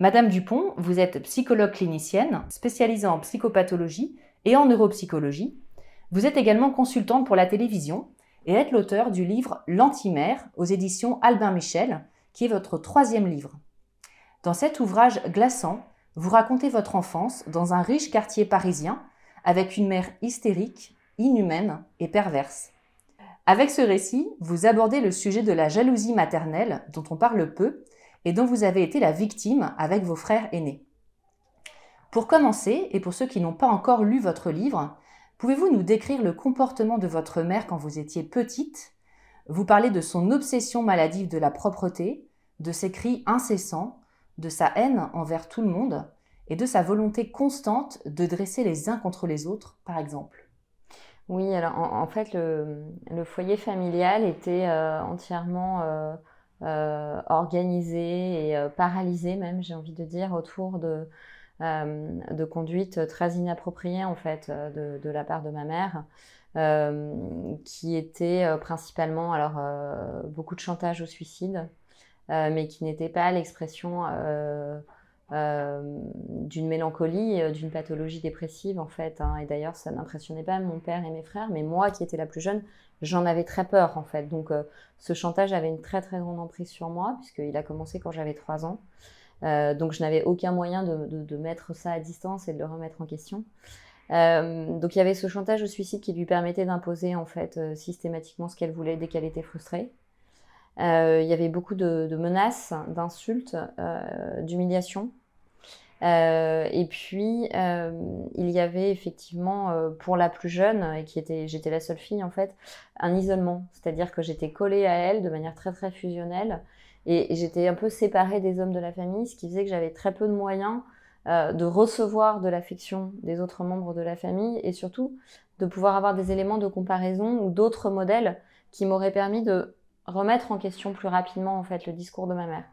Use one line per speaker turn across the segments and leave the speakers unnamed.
Madame Dupont, vous êtes psychologue clinicienne, spécialisée en psychopathologie et en neuropsychologie. Vous êtes également consultante pour la télévision et êtes l'auteur du livre L'Antimère aux éditions Albin Michel, qui est votre troisième livre. Dans cet ouvrage glaçant, vous racontez votre enfance dans un riche quartier parisien avec une mère hystérique, inhumaine et perverse. Avec ce récit, vous abordez le sujet de la jalousie maternelle dont on parle peu et dont vous avez été la victime avec vos frères aînés. Pour commencer, et pour ceux qui n'ont pas encore lu votre livre, pouvez-vous nous décrire le comportement de votre mère quand vous étiez petite? Vous parlez de son obsession maladive de la propreté, de ses cris incessants, de sa haine envers tout le monde et de sa volonté constante de dresser les uns contre les autres, par exemple.
Oui, alors en, fait, le, foyer familial était euh, entièrement euh, euh, organisé et paralysé, même, j'ai envie de dire, autour de, de conduites très inappropriées, en fait, de, la part de ma mère. qui était principalement alors beaucoup de chantage au suicide, mais qui n'était pas l'expression euh, d'une mélancolie, euh, d'une pathologie dépressive en fait. Hein. Et d'ailleurs, ça n'impressionnait pas mon père et mes frères, mais moi qui étais la plus jeune, j'en avais très peur en fait. Donc euh, ce chantage avait une très très grande emprise sur moi, puisqu'il a commencé quand j'avais 3 ans. donc je n'avais aucun moyen de, de, mettre ça à distance et de le remettre en question. donc il y avait ce chantage au suicide qui lui permettait d'imposer en fait systématiquement ce qu'elle voulait dès qu'elle était frustrée. il y avait beaucoup de, de menaces, d'insultes, d'humiliations. Euh, et puis, euh, il y avait effectivement, euh, pour la plus jeune, et qui était, j'étais la seule fille en fait, un isolement. C'est-à-dire que j'étais collée à elle de manière très très fusionnelle. Et, j'étais un peu séparée des hommes de la famille, ce qui faisait que j'avais très peu de moyens de recevoir de l'affection des autres membres de la famille et surtout de pouvoir avoir des éléments de comparaison ou d'autres modèles qui m'auraient permis de remettre en question plus rapidement en fait le discours de ma mère.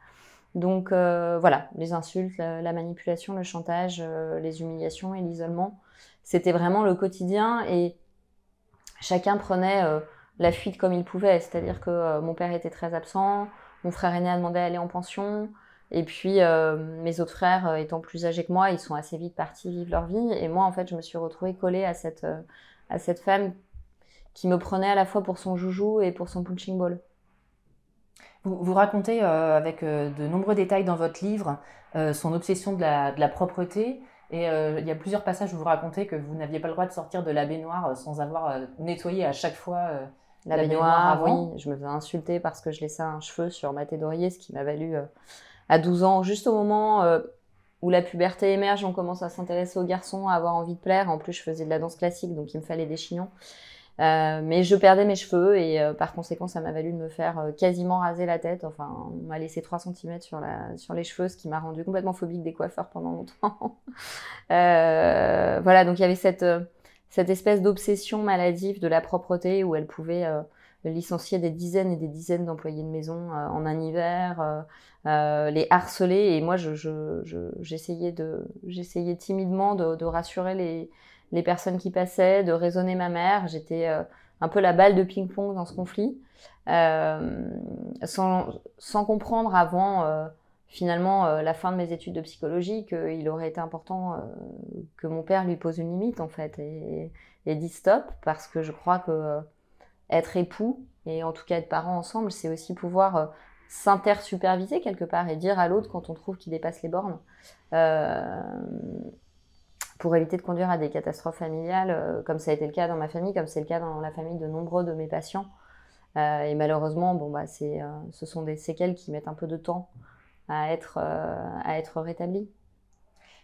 Donc euh, voilà, les insultes, la, manipulation, le chantage, euh, les humiliations et l'isolement, c'était vraiment le quotidien et chacun prenait euh, la fuite comme il pouvait. C'est-à-dire que mon père était très absent, mon frère aîné a demandé à aller en pension, et puis mes autres frères étant plus âgés que moi, ils sont assez vite partis vivre leur vie. Et moi, en fait, je me suis retrouvée collée à cette, à cette femme qui me prenait à la fois pour son joujou et pour son punching ball.
Vous, racontez euh, avec euh, de nombreux détails dans votre livre euh, son obsession de la, propreté. Et il y a plusieurs passages où vous racontez que vous n'aviez pas le droit de sortir de la baignoire sans avoir nettoyé à chaque fois
la, baignoire. avant. Oui, je me faisais insulter parce que je laissais un cheveu sur ma tête d'oreiller, ce qui m'a valu à 12 ans, juste au moment où la puberté émerge, on commence à s'intéresser aux garçons, à avoir envie de plaire. En plus, je faisais de la danse classique, donc il me fallait des chignons. Euh, mais je perdais mes cheveux et euh, par conséquent, ça m'a valu de me faire euh, quasiment raser la tête. Enfin, on m'a laissé 3 cm sur, la, sur les cheveux, ce qui m'a rendu complètement phobique des coiffeurs pendant longtemps. voilà, donc il y avait cette, cette espèce d'obsession maladive de la propreté où elle pouvait licencier des dizaines et des dizaines d'employés de maison en un hiver, les harceler. Et moi, j'essayais je, timidement de, rassurer les, les, personnes qui passaient, de raisonner ma mère. J'étais un peu la balle de ping-pong dans ce conflit, sans, sans, comprendre avant finalement euh, la fin de mes études de psychologie qu'il aurait été important euh, que mon père lui pose une limite en fait et, et dit stop parce que je crois que euh, être époux et en tout cas être parent ensemble c'est aussi pouvoir s'inter-superviser quelque part et dire à l'autre quand on trouve qu'il dépasse les bornes pour éviter de conduire à des catastrophes familiales comme ça a été le cas dans ma famille comme c'est le cas dans la famille de nombreux de mes patients et malheureusement bon bah c'est ce sont des séquelles qui mettent un peu de temps à être, euh, à être rétablie.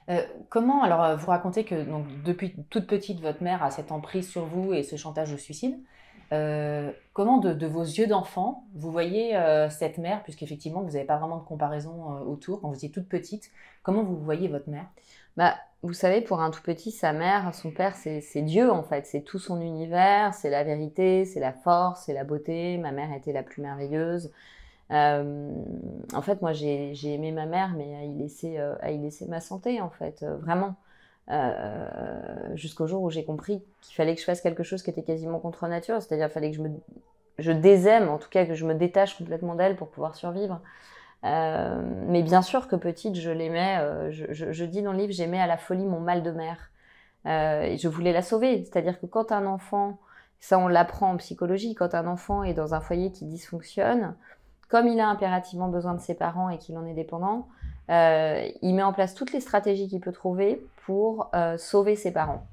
Euh, comment, alors euh, vous racontez que donc, depuis toute petite, votre mère a cette emprise sur vous et ce chantage au suicide. comment de, vos yeux d'enfant, vous voyez cette mère, puisqu'effectivement vous n'avez pas vraiment de comparaison autour, quand vous étiez toute petite, comment vous voyez votre mère?
Bah, Vous savez, pour un tout petit, sa mère, son père, c'est Dieu en fait, c'est tout son univers, c'est la vérité, c'est la force, c'est la beauté. Ma mère était la plus merveilleuse. Euh, en fait, moi, j'ai aimé ma mère, mais à y laisser, euh, ma santé, en fait, euh, vraiment. Jusqu'au jour où j'ai compris qu'il fallait que je fasse quelque chose qui était quasiment contre nature, c'est-à-dire qu'il fallait que je me je désaime, en tout cas que je me détache complètement d'elle pour pouvoir survivre. Mais bien sûr que petite, je l'aimais. Je, je, dis dans le livre, j'aimais à la folie mon mal de mère. et je voulais la sauver. C'est-à-dire que quand un enfant, ça on l'apprend en psychologie, quand un enfant est dans un foyer qui dysfonctionne, comme il a impérativement besoin de ses parents et qu'il en est dépendant, euh, il met en place toutes les stratégies qu'il peut trouver pour euh, sauver ses parents.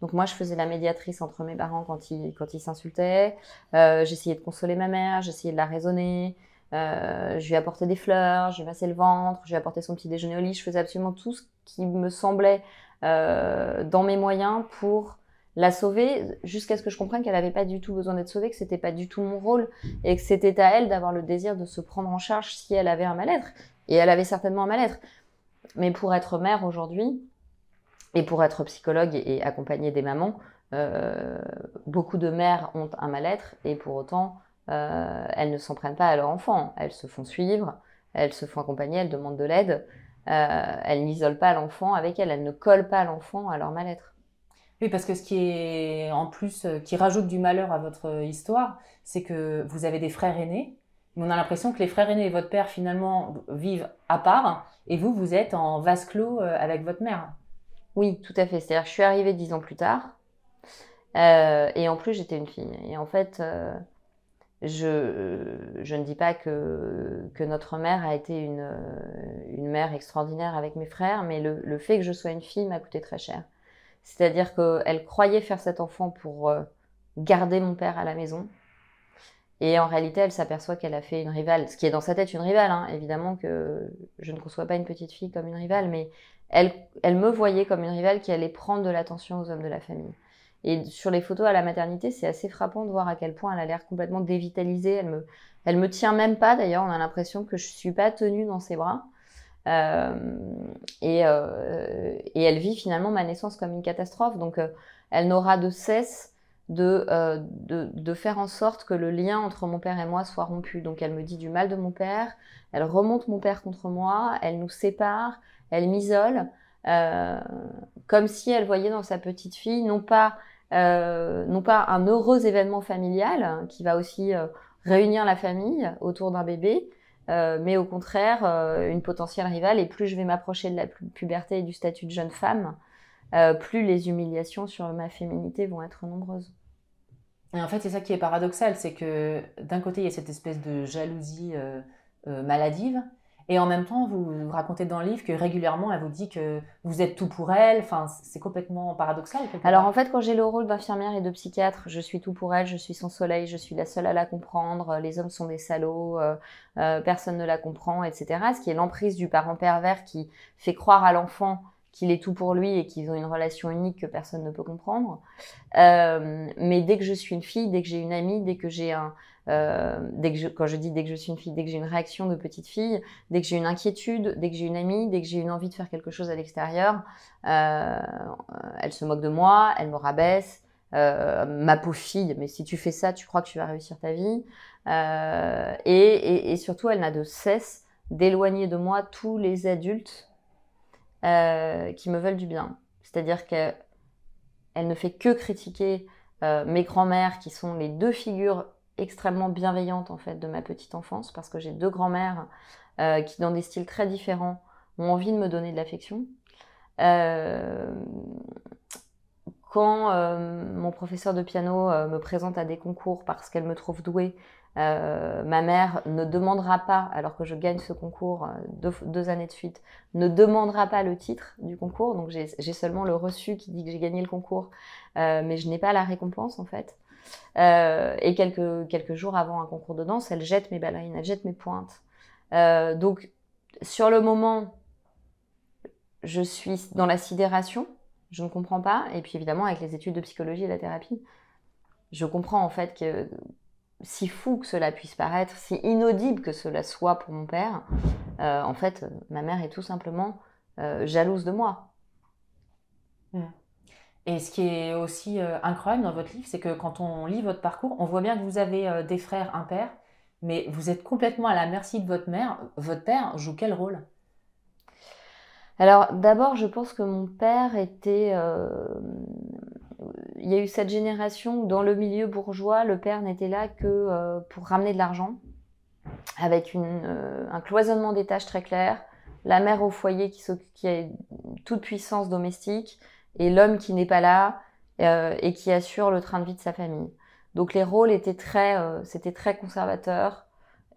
Donc moi, je faisais la médiatrice entre mes parents quand ils quand s'insultaient. Euh, j'essayais de consoler ma mère, j'essayais de la raisonner. Je lui apportais des fleurs, je lui massais le ventre, je lui apportais son petit déjeuner au lit. Je faisais absolument tout ce qui me semblait dans mes moyens pour la sauver jusqu'à ce que je comprenne qu'elle n'avait pas du tout besoin d'être sauvée, que c'était pas du tout mon rôle et que c'était à elle d'avoir le désir de se prendre en charge si elle avait un mal-être. Et elle avait certainement un mal-être. Mais pour être mère aujourd'hui et pour être psychologue et, accompagner des mamans, euh, beaucoup de mères ont un mal-être et pour autant euh, elles ne s'en prennent pas à leur enfant. Elles se font suivre, elles se font accompagner, elles demandent de l'aide. Euh, elles n'isolent pas l'enfant avec elles, elles ne collent pas l'enfant à leur mal-être.
Oui, parce que ce qui est en plus, euh, qui rajoute du malheur à votre histoire, c'est que vous avez des frères aînés. Mais on a l'impression que les frères aînés et votre père finalement vivent à part, et vous, vous êtes en vase clos avec votre mère.
Oui, tout à fait. C'est-à-dire que je suis arrivée dix ans plus tard, euh, et en plus j'étais une fille. Et en fait, je, je ne dis pas que, que notre mère a été une, une mère extraordinaire avec mes frères, mais le, le fait que je sois une fille m'a coûté très cher. C'est-à-dire qu'elle croyait faire cet enfant pour euh, garder mon père à la maison. Et en réalité, elle s'aperçoit qu'elle a fait une rivale, ce qui est dans sa tête une rivale. Hein. Évidemment que je ne conçois pas une petite fille comme une rivale, mais elle, elle me voyait comme une rivale qui allait prendre de l'attention aux hommes de la famille. Et sur les photos à la maternité, c'est assez frappant de voir à quel point elle a l'air complètement dévitalisée. Elle me, elle me tient même pas. D'ailleurs, on a l'impression que je suis pas tenue dans ses bras. Euh, et, euh, et, elle vit finalement ma naissance comme une catastrophe. Donc, euh, elle n'aura de cesse de, de, de, faire en sorte que le lien entre mon père et moi soit rompu. Donc, elle me dit du mal de mon père, elle remonte mon père contre moi, elle nous sépare, elle m'isole, comme si elle voyait dans sa petite fille non pas, non pas un heureux événement familial hein, qui va aussi réunir la famille autour d'un bébé, euh, mais au contraire euh, une potentielle rivale. Et plus je vais m'approcher de la puberté et du statut de jeune femme, euh, plus les humiliations sur ma féminité vont être nombreuses.
Et en fait, c'est ça qui est paradoxal, c'est que d'un côté, il y a cette espèce de jalousie maladive, et en même temps, vous, racontez dans le livre que régulièrement, elle vous dit que vous êtes tout pour elle. Enfin, c'est complètement paradoxal.
Alors en fait, quand j'ai le rôle d'infirmière et de psychiatre, je suis tout pour elle, je suis son soleil, je suis la seule à la comprendre. Les hommes sont des salauds, euh, euh, personne ne la comprend, etc. Ce qui est l'emprise du parent pervers qui fait croire à l'enfant qu'il est tout pour lui et qu'ils ont une relation unique que personne ne peut comprendre. Euh, mais dès que je suis une fille, dès que j'ai une amie, dès que j'ai un, euh, dès que quand je dis dès que je suis une fille, dès que j'ai une réaction de petite fille, dès que j'ai une inquiétude, dès que j'ai une amie, dès que j'ai une envie de faire quelque chose à l'extérieur, euh, elle se moque de moi, elle me rabaisse, ma pauvre fille, mais si tu fais ça, tu crois que tu vas réussir ta vie. Et, et, surtout, elle n'a de cesse d'éloigner de moi tous les adultes qui me veulent du bien. C'est-à-dire qu'elle ne fait que critiquer mes grands-mères, qui sont les deux figures extrêmement bienveillantes en fait de ma petite enfance, parce que j'ai deux grands-mères qui, dans des styles très différents, ont envie de me donner de l'affection. Euh, quand euh, mon professeur de piano euh, me présente à des concours parce qu'elle me trouve douée, ma mère ne demandera pas, alors que je gagne ce concours deux, années de suite, ne demandera pas le titre du concours. Donc j'ai seulement le reçu qui dit que j'ai gagné le concours, mais je n'ai pas la récompense en fait. Et quelques, quelques jours avant un concours de danse, elle jette mes ballerines, elle jette mes pointes. donc sur le moment, je suis dans la sidération, je ne comprends pas. Et puis évidemment, avec les études de psychologie et la thérapie, je comprends en fait que si fou que cela puisse paraître, si inaudible que cela soit pour mon père, euh, en fait, ma mère est tout simplement euh, jalouse de moi.
Mmh. Et ce qui est aussi euh, incroyable dans votre livre, c'est que quand on lit votre parcours, on voit bien que vous avez des frères, un père, mais vous êtes complètement à la merci de votre mère. Votre père joue quel rôle?
Alors d'abord, je pense que mon père était... Euh, il y a eu cette génération où dans le milieu bourgeois, le père n'était là que euh, pour ramener de l'argent, avec euh, un cloisonnement des tâches très clair, la mère au foyer qui, qui a toute puissance domestique, et l'homme qui n'est pas là et qui assure le train de vie de sa famille. Donc les rôles étaient très, c'était très conservateur.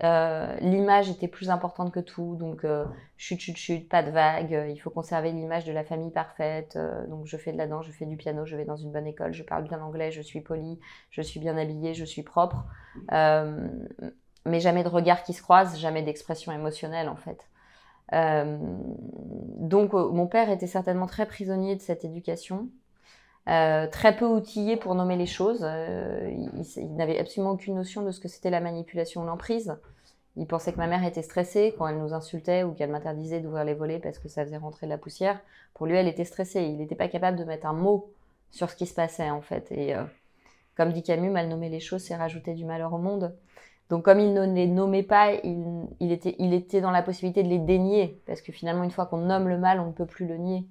Euh, l'image était plus importante que tout, donc euh, chut chut chut, pas de vague, euh, il faut conserver l'image de la famille parfaite. donc je fais de la danse, je fais du piano, je vais dans une bonne école, je parle bien anglais, je suis polie, je suis bien habillée, je suis propre. mais jamais de regard qui se croise, jamais d'expression émotionnelle en fait. Donc mon père était certainement très prisonnier de cette éducation. très peu outillé pour nommer les choses. il n'avait absolument aucune notion de ce que c'était la manipulation ou l'emprise. Il pensait que ma mère était stressée quand elle nous insultait ou qu'elle m'interdisait d'ouvrir les volets parce que ça faisait rentrer de la poussière. Pour lui, elle était stressée. Il n'était pas capable de mettre un mot sur ce qui se passait en fait. Et euh, comme dit Camus, mal nommer les choses, c'est rajouter du malheur au monde. Donc comme il ne les nommait pas, il, était, dans la possibilité de les dénier. Parce que finalement, une fois qu'on nomme le mal, on ne peut plus le nier.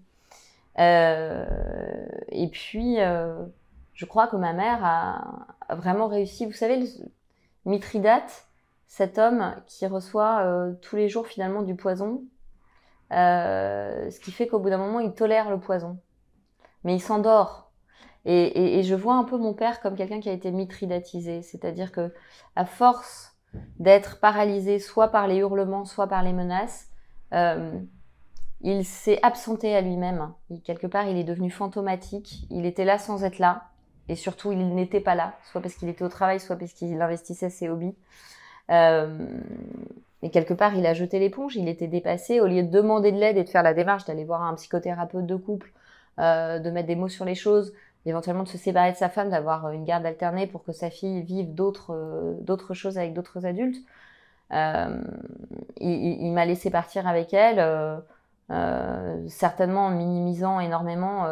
Euh, et puis, euh, je crois que ma mère a, vraiment réussi. Vous savez, le, Mithridate, cet homme qui reçoit euh, tous les jours finalement du poison, ce qui fait qu'au bout d'un moment, il tolère le poison. Mais il s'endort. Et, je vois un peu mon père comme quelqu'un qui a été mitridatisé, c'est-à-dire que à force d'être paralysé soit par les hurlements, soit par les menaces, euh, il s'est absenté à lui-même. Quelque part, il est devenu fantomatique. Il était là sans être là. Et surtout, il n'était pas là, soit parce qu'il était au travail, soit parce qu'il investissait ses hobbies. Euh, et quelque part, il a jeté l'éponge, il était dépassé. Au lieu de demander de l'aide et de faire la démarche d'aller voir un psychothérapeute de couple, euh, de mettre des mots sur les choses, éventuellement de se séparer de sa femme, d'avoir une garde alternée pour que sa fille vive d'autres euh, d'autres choses avec d'autres adultes. Euh, il, m'a laissé partir avec elle, euh, certainement en minimisant énormément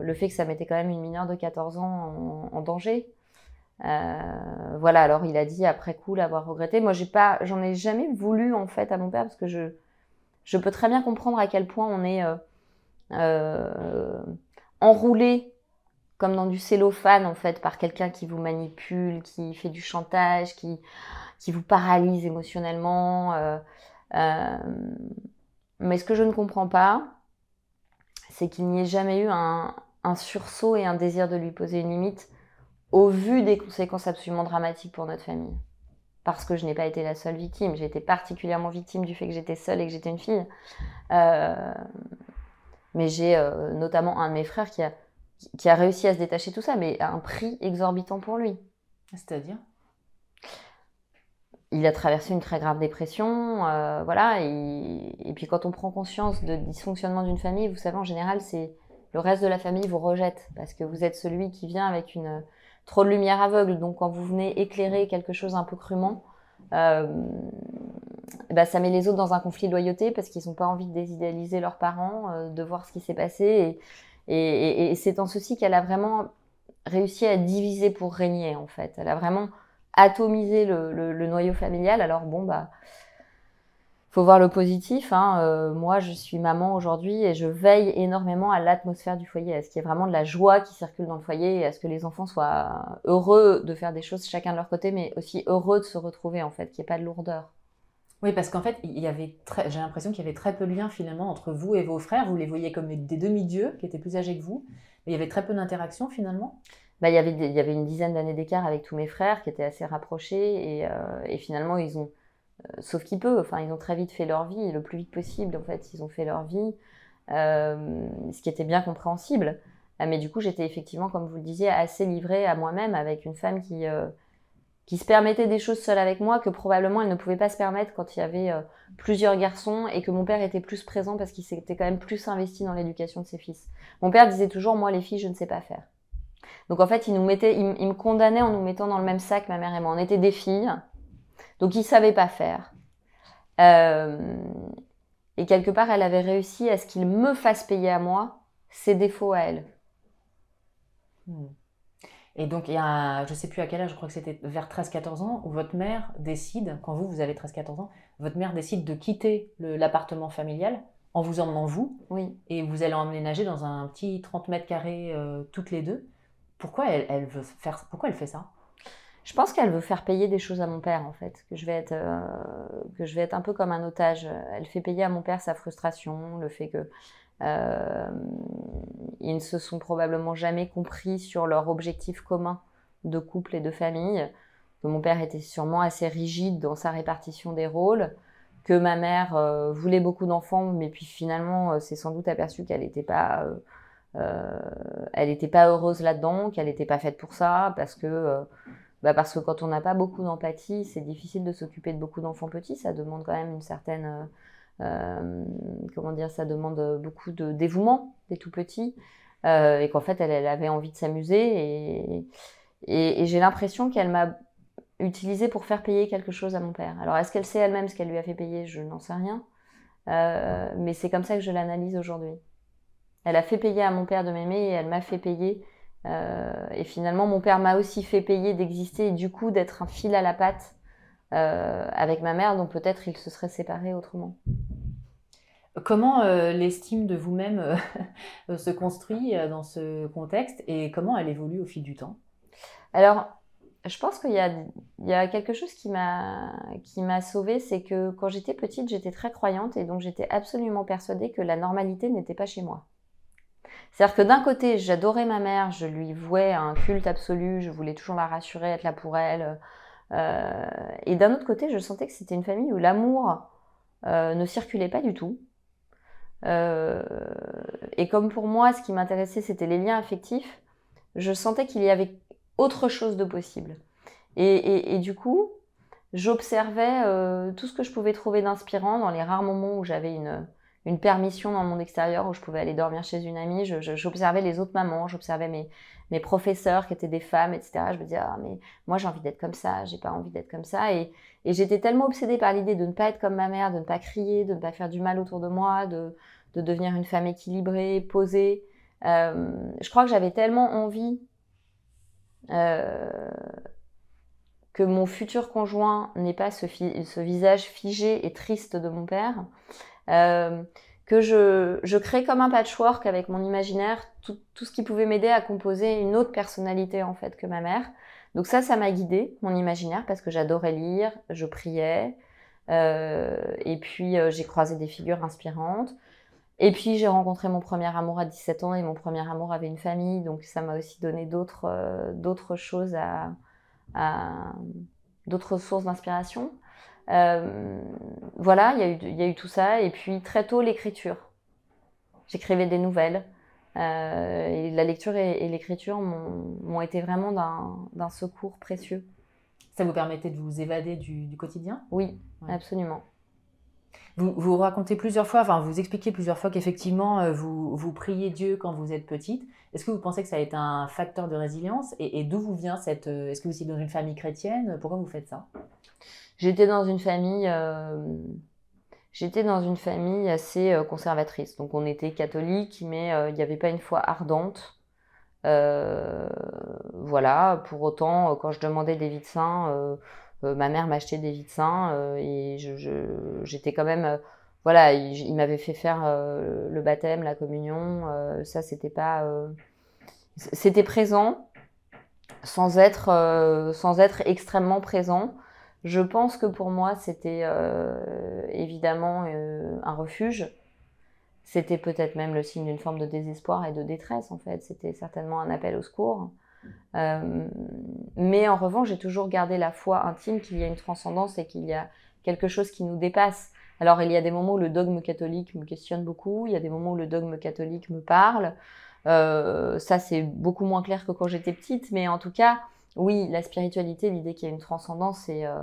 le fait que ça mettait quand même une mineure de 14 ans en, en danger. Euh, voilà, alors il a dit après coup l'avoir regretté. Moi, j'ai pas, j'en ai jamais voulu en fait à mon père parce que je, je peux très bien comprendre à quel point on est euh, euh, enroulé comme dans du cellophane en fait par quelqu'un qui vous manipule, qui fait du chantage, qui, qui vous paralyse émotionnellement. Euh, euh, mais ce que je ne comprends pas, c'est qu'il n'y ait jamais eu un, un sursaut et un désir de lui poser une limite au vu des conséquences absolument dramatiques pour notre famille. Parce que je n'ai pas été la seule victime. J'ai été particulièrement victime du fait que j'étais seule et que j'étais une fille. Euh, mais j'ai notamment un de mes frères qui a, qui a réussi à se détacher tout ça, mais à un prix exorbitant pour lui.
C'est-à-dire?
Il a traversé une très grave dépression, euh, voilà. Et, et, puis quand on prend conscience de dysfonctionnement d'une famille, vous savez en général, c'est le reste de la famille vous rejette parce que vous êtes celui qui vient avec une trop de lumière aveugle. Donc quand vous venez éclairer quelque chose un peu crûment, euh, bah, ça met les autres dans un conflit de loyauté parce qu'ils n'ont pas envie de désidéaliser leurs parents, euh, de voir ce qui s'est passé. Et, et, c'est en ceci qu'elle a vraiment réussi à diviser pour régner en fait. Elle a vraiment atomisé le, noyau familial. Alors bon bah faut voir le positif. Hein. Euh, moi, je suis maman aujourd'hui et je veille énormément à l'atmosphère du foyer, à ce qu'il y ait vraiment de la joie qui circule dans le foyer et à ce que les enfants soient heureux de faire des choses chacun de leur côté, mais aussi heureux de se retrouver en fait, qu'il n'y ait pas de lourdeur.
Oui, parce qu'en fait, il y avait j'ai l'impression qu'il y avait très peu de lien finalement entre vous et vos frères. Vous les voyez comme des demi-dieux qui étaient plus âgés que vous, mais il y avait très peu d'interaction finalement.
Bah, il, y avait il y avait une dizaine d'années d'écart avec tous mes frères qui étaient assez rapprochés et, euh, finalement ils ont, euh, sauf qu'ils peuvent, enfin ils ont très vite fait leur vie, le plus vite possible en fait, ils ont fait leur vie, euh, ce qui était bien compréhensible. mais du coup j'étais effectivement, comme vous le disiez, assez livrée à moi-même avec une femme qui qui se permettait des choses seule avec moi que probablement elle ne pouvait pas se permettre quand il y avait euh, plusieurs garçons et que mon père était plus présent parce qu'il s'était quand même plus investi dans l'éducation de ses fils. Mon père disait toujours moi les filles je ne sais pas faire. Donc en fait il nous mettait, il, me condamnait en nous mettant dans le même sac ma mère et moi. On était des filles, donc il savait pas faire. Euh, et quelque part elle avait réussi à ce qu'il me fasse payer à moi ses défauts à elle.
Hmm. Et donc, il y a, je ne sais plus à quel âge, je crois que c'était vers 13-14 ans, où votre mère décide, quand vous, vous avez 13-14 ans, votre mère décide de quitter l'appartement familial en vous emmenant vous.
Oui.
Et vous allez emménager dans un petit 30 mètres carrés euh, toutes les deux. Pourquoi elle, elle, veut faire, pourquoi elle fait ça?
Je pense qu'elle veut faire payer des choses à mon père, en fait. Que je, vais être, euh, que je vais être un peu comme un otage. Elle fait payer à mon père sa frustration, le fait que euh, ils ne se sont probablement jamais compris sur leur objectif commun de couple et de famille. Que mon père était sûrement assez rigide dans sa répartition des rôles. Que ma mère euh, voulait beaucoup d'enfants, mais puis finalement euh, s'est sans doute aperçue qu'elle n'était pas, elle n'était pas heureuse là-dedans, qu'elle n'était pas faite pour ça, parce que bah parce que quand on n'a pas beaucoup d'empathie, c'est difficile de s'occuper de beaucoup d'enfants petits. Ça demande quand même une certaine euh, comment dire, ça demande beaucoup de dévouement des tout petits. Euh, et qu'en fait, elle, avait envie de s'amuser. Et, j'ai l'impression qu'elle m'a utilisé pour faire payer quelque chose à mon père. Alors, est-ce qu'elle sait elle-même ce qu'elle lui a fait payer? Je n'en sais rien. Euh, mais c'est comme ça que je l'analyse aujourd'hui. Elle a fait payer à mon père de m'aimer et elle m'a fait payer. Et finalement, mon père m'a aussi fait payer d'exister et du coup d'être un fil à la patte avec ma mère, donc peut-être ils se seraient séparés autrement.
Comment euh, l'estime de vous-même euh, se construit dans ce contexte et comment elle évolue au fil du temps?
Alors, je pense qu'il y, y a, quelque chose qui m'a qui m'a sauvée, c'est que quand j'étais petite, j'étais très croyante et donc j'étais absolument persuadée que la normalité n'était pas chez moi. C'est-à-dire que d'un côté, j'adorais ma mère, je lui vouais un culte absolu, je voulais toujours la rassurer, être là pour elle, euh, et d'un autre côté, je sentais que c'était une famille où l'amour euh, ne circulait pas du tout. Euh, et comme pour moi, ce qui m'intéressait, c'était les liens affectifs, je sentais qu'il y avait autre chose de possible. Et, du coup, j'observais tout ce que je pouvais trouver d'inspirant dans les rares moments où j'avais une, une permission dans le monde extérieur où je pouvais aller dormir chez une amie. J'observais les autres mamans, j'observais mes, mes professeurs qui étaient des femmes, etc. Je me disais, ah, mais moi j'ai envie d'être comme ça, j'ai pas envie d'être comme ça. Et, et j'étais tellement obsédée par l'idée de ne pas être comme ma mère, de ne pas crier, de ne pas faire du mal autour de moi, de, de devenir une femme équilibrée, posée. Euh, je crois que j'avais tellement envie euh, que mon futur conjoint n'ait pas ce, visage figé et triste de mon père. Euh, que je, je crée comme un patchwork avec mon imaginaire tout, tout ce qui pouvait m'aider à composer une autre personnalité en fait que ma mère. Donc ça, ça m'a guidée, mon imaginaire, parce que j'adorais lire, je priais, euh, et puis euh, j'ai croisé des figures inspirantes. Et puis j'ai rencontré mon premier amour à 17 ans et mon premier amour avait une famille, donc ça m'a aussi donné d'autres choses à d'autres sources d'inspiration. Euh, voilà, il y, a eu, y a eu tout ça. Et puis très tôt, l'écriture. J'écrivais des nouvelles. Euh, et la lecture et, l'écriture m'ont été vraiment d'un secours précieux.
Ça vous permettait de vous évader du, quotidien?
Oui, absolument.
Vous, racontez plusieurs fois, enfin vous expliquez plusieurs fois qu'effectivement euh, vous, vous priez Dieu quand vous êtes petite. Est-ce que vous pensez que ça a été un facteur de résilience Et, d'où vous vient cette... Est-ce que vous êtes dans une famille chrétienne? Pourquoi vous faites ça?
J'étais dans une famille, euh, j'étais dans une famille assez euh, conservatrice. Donc on était catholique, mais euh, il n'y avait pas une foi ardente. voilà, pour autant, quand je demandais des vies sein, ma mère m'achetait des vies sein et j'étais quand même voilà, il, m'avait fait faire le baptême, la communion. ça, c'était pas, c'était présent, sans être, euh, sans être extrêmement présent. Je pense que pour moi, c'était euh, évidemment euh, un refuge. C'était peut-être même le signe d'une forme de désespoir et de détresse, en fait. C'était certainement un appel au secours. Mais en revanche, j'ai toujours gardé la foi intime qu'il y a une transcendance et qu'il y a quelque chose qui nous dépasse. Alors, il y a des moments où le dogme catholique me questionne beaucoup, il y a des moments où le dogme catholique me parle. Euh, ça, c'est beaucoup moins clair que quand j'étais petite, mais en tout cas, oui, la spiritualité, l'idée qu'il y a une transcendance, c'est euh,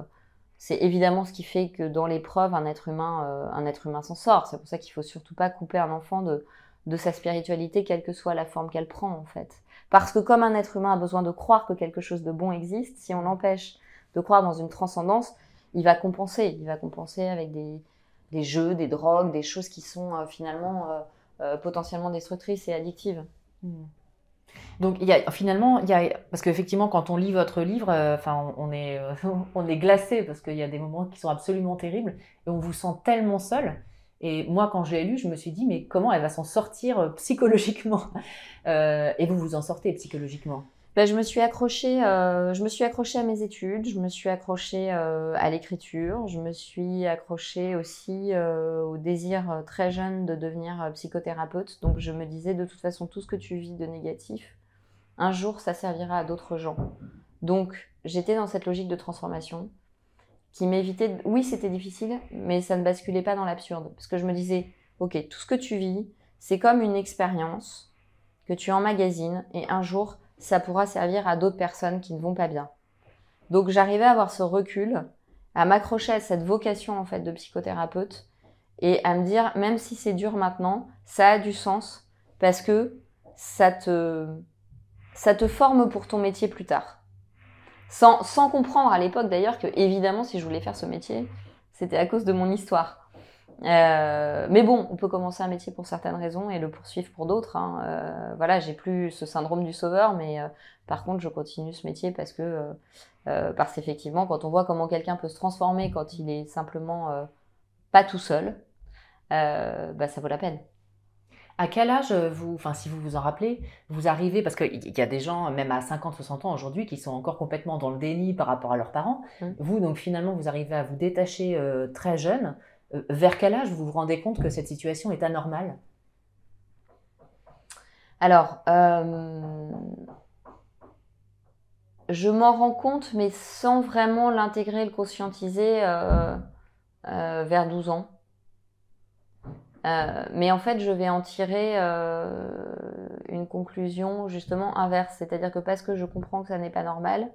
évidemment ce qui fait que dans l'épreuve, un être humain, euh, un être humain s'en sort. C'est pour ça qu'il faut surtout pas couper un enfant de sa spiritualité, quelle que soit la forme qu'elle prend, en fait. Parce que comme un être humain a besoin de croire que quelque chose de bon existe, si on l'empêche de croire dans une transcendance, il va compenser. Il va compenser avec des, jeux, des drogues, des choses qui sont finalement euh, potentiellement destructrices et addictives. Hmm.
Donc finalement, y a, parce qu'effectivement quand on lit votre livre, euh, on, est, euh, on est glacé parce qu'il y a des moments qui sont absolument terribles et on vous sent tellement seul. Et moi quand j'ai lu, je me suis dit mais comment elle va s'en sortir psychologiquement Et vous vous en sortez psychologiquement?
Ben, je me suis accrochée, euh, je me suis accrochée à mes études, je me suis accrochée euh, à l'écriture, je me suis accrochée aussi euh, au désir très jeune de devenir psychothérapeute. Donc je me disais de toute façon tout ce que tu vis de négatif, un jour ça servira à d'autres gens. Donc j'étais dans cette logique de transformation qui m'évitait. Oui, c'était difficile, mais ça ne basculait pas dans l'absurde parce que je me disais, ok, tout ce que tu vis, c'est comme une expérience que tu emmagasines et un jour ça pourra servir à d'autres personnes qui ne vont pas bien. Donc j'arrivais à avoir ce recul, à m'accrocher à cette vocation en fait de psychothérapeute et à me dire même si c'est dur maintenant, ça a du sens parce que ça te ça te forme pour ton métier plus tard. Sans, comprendre à l'époque d'ailleurs que évidemment si je voulais faire ce métier, c'était à cause de mon histoire. Euh, mais bon, on peut commencer un métier pour certaines raisons et le poursuivre pour d'autres. Hein. Euh, voilà, j'ai plus ce syndrome du sauveur, mais euh, par contre, je continue ce métier parce que, parce qu'effectivement, quand on voit comment quelqu'un peut se transformer quand il est simplement pas tout seul, bah, ça vaut la peine.
À quel âge vous, enfin si vous vous en rappelez, vous arrivez, parce qu'il y a des gens, même à 50, 60 ans aujourd'hui, qui sont encore complètement dans le déni par rapport à leurs parents. Mmh. Vous, donc finalement, vous arrivez à vous détacher très jeune. Euh, vers quel âge vous vous rendez compte que cette situation est anormale?
Alors, euh, je m'en rends compte, mais sans vraiment l'intégrer, le conscientiser euh, vers 12 ans. Mais en fait, je vais en tirer une conclusion justement inverse, c'est-à-dire que parce que je comprends que ça n'est pas normal,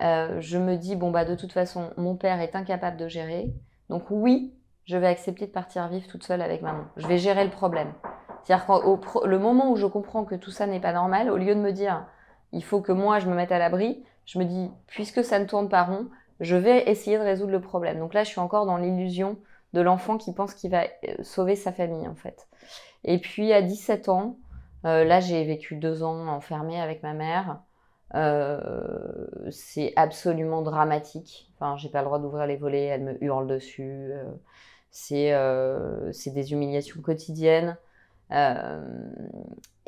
je me dis bon bah de toute façon, mon père est incapable de gérer, donc oui, je vais accepter de partir vivre toute seule avec maman. Je vais gérer le problème. C'est-à-dire qu'au le moment où je comprends que tout ça n'est pas normal, au lieu de me dire il faut que moi je me mette à l'abri, je me dis puisque ça ne tourne pas rond, je vais essayer de résoudre le problème. Donc là, je suis encore dans l'illusion de l'enfant qui pense qu'il va euh, sauver sa famille en fait. Et puis à 17 ans, euh, là j'ai vécu deux ans enfermée avec ma mère. Euh, c'est absolument dramatique. Enfin, j'ai pas le droit d'ouvrir les volets, elle me hurle dessus. Euh, c'est des humiliations quotidiennes.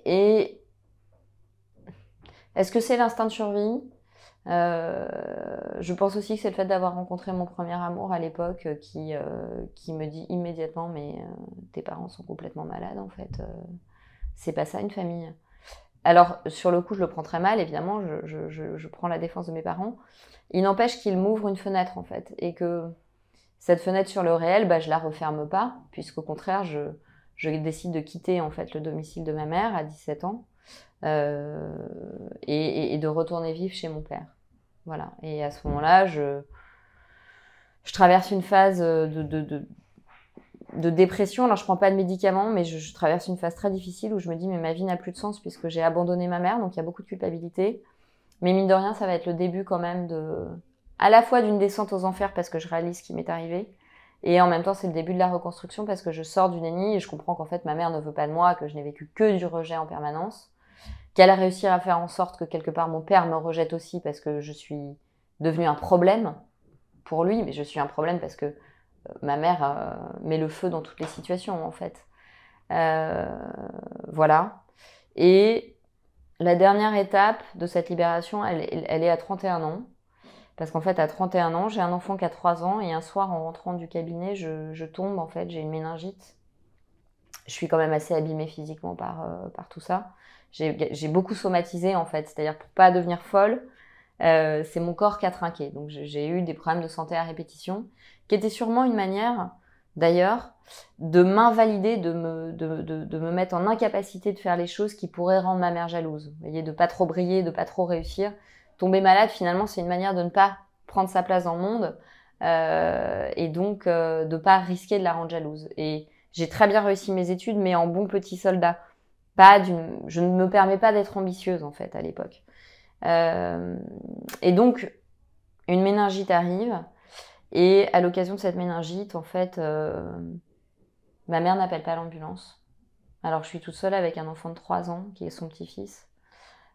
et est-ce que c'est l'instinct de survie? Je pense aussi que c'est le fait d'avoir rencontré mon premier amour à l'époque qui, qui me dit immédiatement mais tes parents sont complètement malades en fait. c'est pas ça une famille. Alors, sur le coup, je le prends très mal, évidemment, je, prends la défense de mes parents. Il n'empêche qu'ils m'ouvrent une fenêtre, en fait, et que cette fenêtre sur le réel, bah, je la referme pas, puisqu'au contraire, je, décide de quitter, en fait, le domicile de ma mère à 17 ans, euh, et, de retourner vivre chez mon père. Voilà. Et à ce moment-là, je, traverse une phase de de dépression. Alors, je prends pas de médicaments, mais je, traverse une phase très difficile où je me dis, mais ma vie n'a plus de sens puisque j'ai abandonné ma mère, donc il y a beaucoup de culpabilité. Mais mine de rien, ça va être le début quand même de, à la fois d'une descente aux enfers parce que je réalise ce qui m'est arrivé, et en même temps, c'est le début de la reconstruction parce que je sors du déni et je comprends qu'en fait, ma mère ne veut pas de moi, que je n'ai vécu que du rejet en permanence. Qu'elle a réussi à faire en sorte que quelque part mon père me rejette aussi parce que je suis devenue un problème pour lui, mais je suis un problème parce que euh, ma mère euh, met le feu dans toutes les situations en fait. Euh, voilà. Et la dernière étape de cette libération, elle, est à 31 ans. Parce qu'en fait, à 31 ans, j'ai un enfant qui a 3 ans et un soir, en rentrant du cabinet, je, tombe, en fait, j'ai une méningite. Je suis quand même assez abîmée physiquement par, par tout ça. J'ai beaucoup somatisé, en fait. C'est-à-dire, pour pas devenir folle, c'est mon corps qui a trinqué. Donc, j'ai eu des problèmes de santé à répétition qui était sûrement une manière, d'ailleurs, de m'invalider, de, me mettre en incapacité de faire les choses qui pourraient rendre ma mère jalouse. Vous voyez, de pas trop briller, de pas trop réussir. Tomber malade, finalement, c'est une manière de ne pas prendre sa place dans le monde euh, et donc euh, de pas risquer de la rendre jalouse. Et j'ai très bien réussi mes études, mais en bon petit soldat. Pas d'une, je ne me permets pas d'être ambitieuse en fait à l'époque. Euh, et donc une méningite arrive. Et à l'occasion de cette méningite, en fait, euh, ma mère n'appelle pas l'ambulance. Alors je suis toute seule avec un enfant de 3 ans qui est son petit-fils,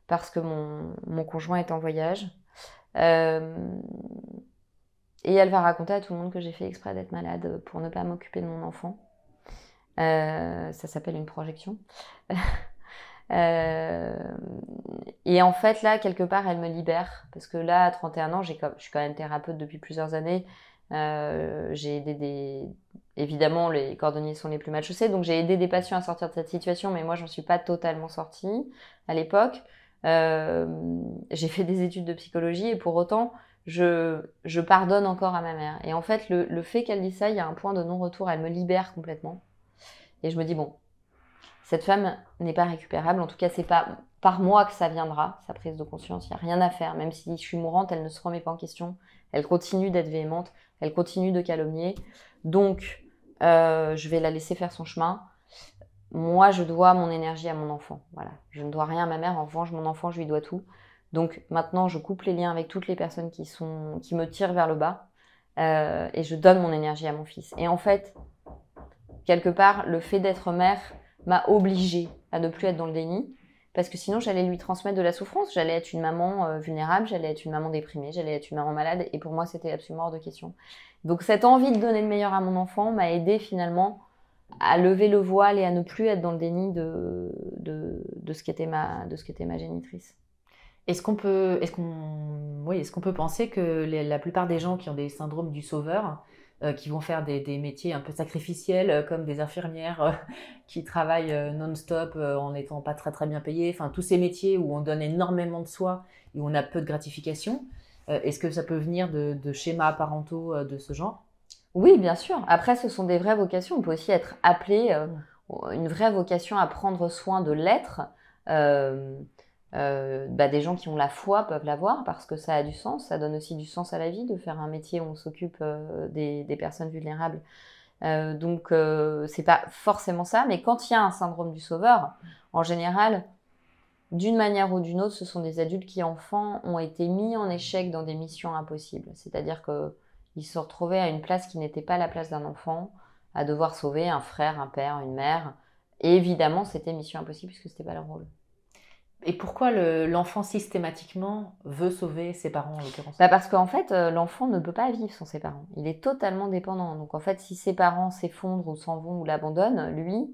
parce que mon, mon, conjoint est en voyage. Euh, et elle va raconter à tout le monde que j'ai fait exprès d'être malade pour ne pas m'occuper de mon enfant. Euh, ça s'appelle une projection. et en fait, là, quelque part, elle me libère. Parce que là, à 31 ans, je suis quand même thérapeute depuis plusieurs années. Euh, j'ai aidé des... Évidemment, les cordonniers sont les plus mal chaussés, donc j'ai aidé des patients à sortir de cette situation, mais moi, j'en suis pas totalement sortie à l'époque. Euh, j'ai fait des études de psychologie et pour autant, je, je pardonne encore à ma mère. Et en fait, le, le fait qu'elle dise ça, il y a un point de non-retour, elle me libère complètement. Et je me dis, bon, cette femme n'est pas récupérable, en tout cas, c'est pas par moi que ça viendra, sa prise de conscience, il n'y a rien à faire, même si je suis mourante, elle ne se remet pas en question, elle continue d'être véhémente, elle continue de calomnier. Donc, euh, je vais la laisser faire son chemin. Moi, je dois mon énergie à mon enfant. Voilà. Je ne dois rien à ma mère. En revanche, mon enfant, je lui dois tout. Donc, maintenant, je coupe les liens avec toutes les personnes qui, sont, qui me tirent vers le bas. Euh, et je donne mon énergie à mon fils. Et en fait, quelque part, le fait d'être mère m'a obligée à ne plus être dans le déni parce que sinon j'allais lui transmettre de la souffrance, j'allais être une maman euh, vulnérable, j'allais être une maman déprimée, j'allais être une maman malade, et pour moi c'était absolument hors de question. Donc cette envie de donner le meilleur à mon enfant m'a aidé finalement à lever le voile et à ne plus être dans le déni de, de, ma, de ce qu'était ma génitrice.
Est-ce qu'on peut, est-ce qu'on, oui, est-ce qu'on peut penser que la plupart des gens qui ont des syndromes du sauveur euh, qui vont faire des, métiers un peu sacrificiels, euh, comme des infirmières euh, qui travaillent non-stop en n'étant pas très très bien payées. Enfin, tous ces métiers où on donne énormément de soi et où on a peu de gratification. Est-ce que ça peut venir de, schémas parentaux de ce genre?
Oui, bien sûr. Après, ce sont des vraies vocations. On peut aussi être appelé une vraie vocation à prendre soin de l'être. Euh, bah, des gens qui ont la foi peuvent l'avoir parce que ça a du sens, ça donne aussi du sens à la vie de faire un métier où on s'occupe euh, des, personnes vulnérables. Euh, donc c'est pas forcément ça, mais quand il y a un syndrome du sauveur, en général, d'une manière ou d'une autre, ce sont des adultes qui enfants ont été mis en échec dans des missions impossibles. C'est-à-dire qu'ils se retrouvaient à une place qui n'était pas la place d'un enfant, à devoir sauver un frère, un père, une mère. Et évidemment, c'était mission impossible puisque c'était pas leur rôle.
Et pourquoi l'enfant systématiquement veut sauver ses parents en l'occurrence?
Bah Parce qu'en fait, euh, l'enfant ne peut pas vivre sans ses parents. Il est totalement dépendant. Donc en fait, si ses parents s'effondrent ou s'en vont ou l'abandonnent, lui,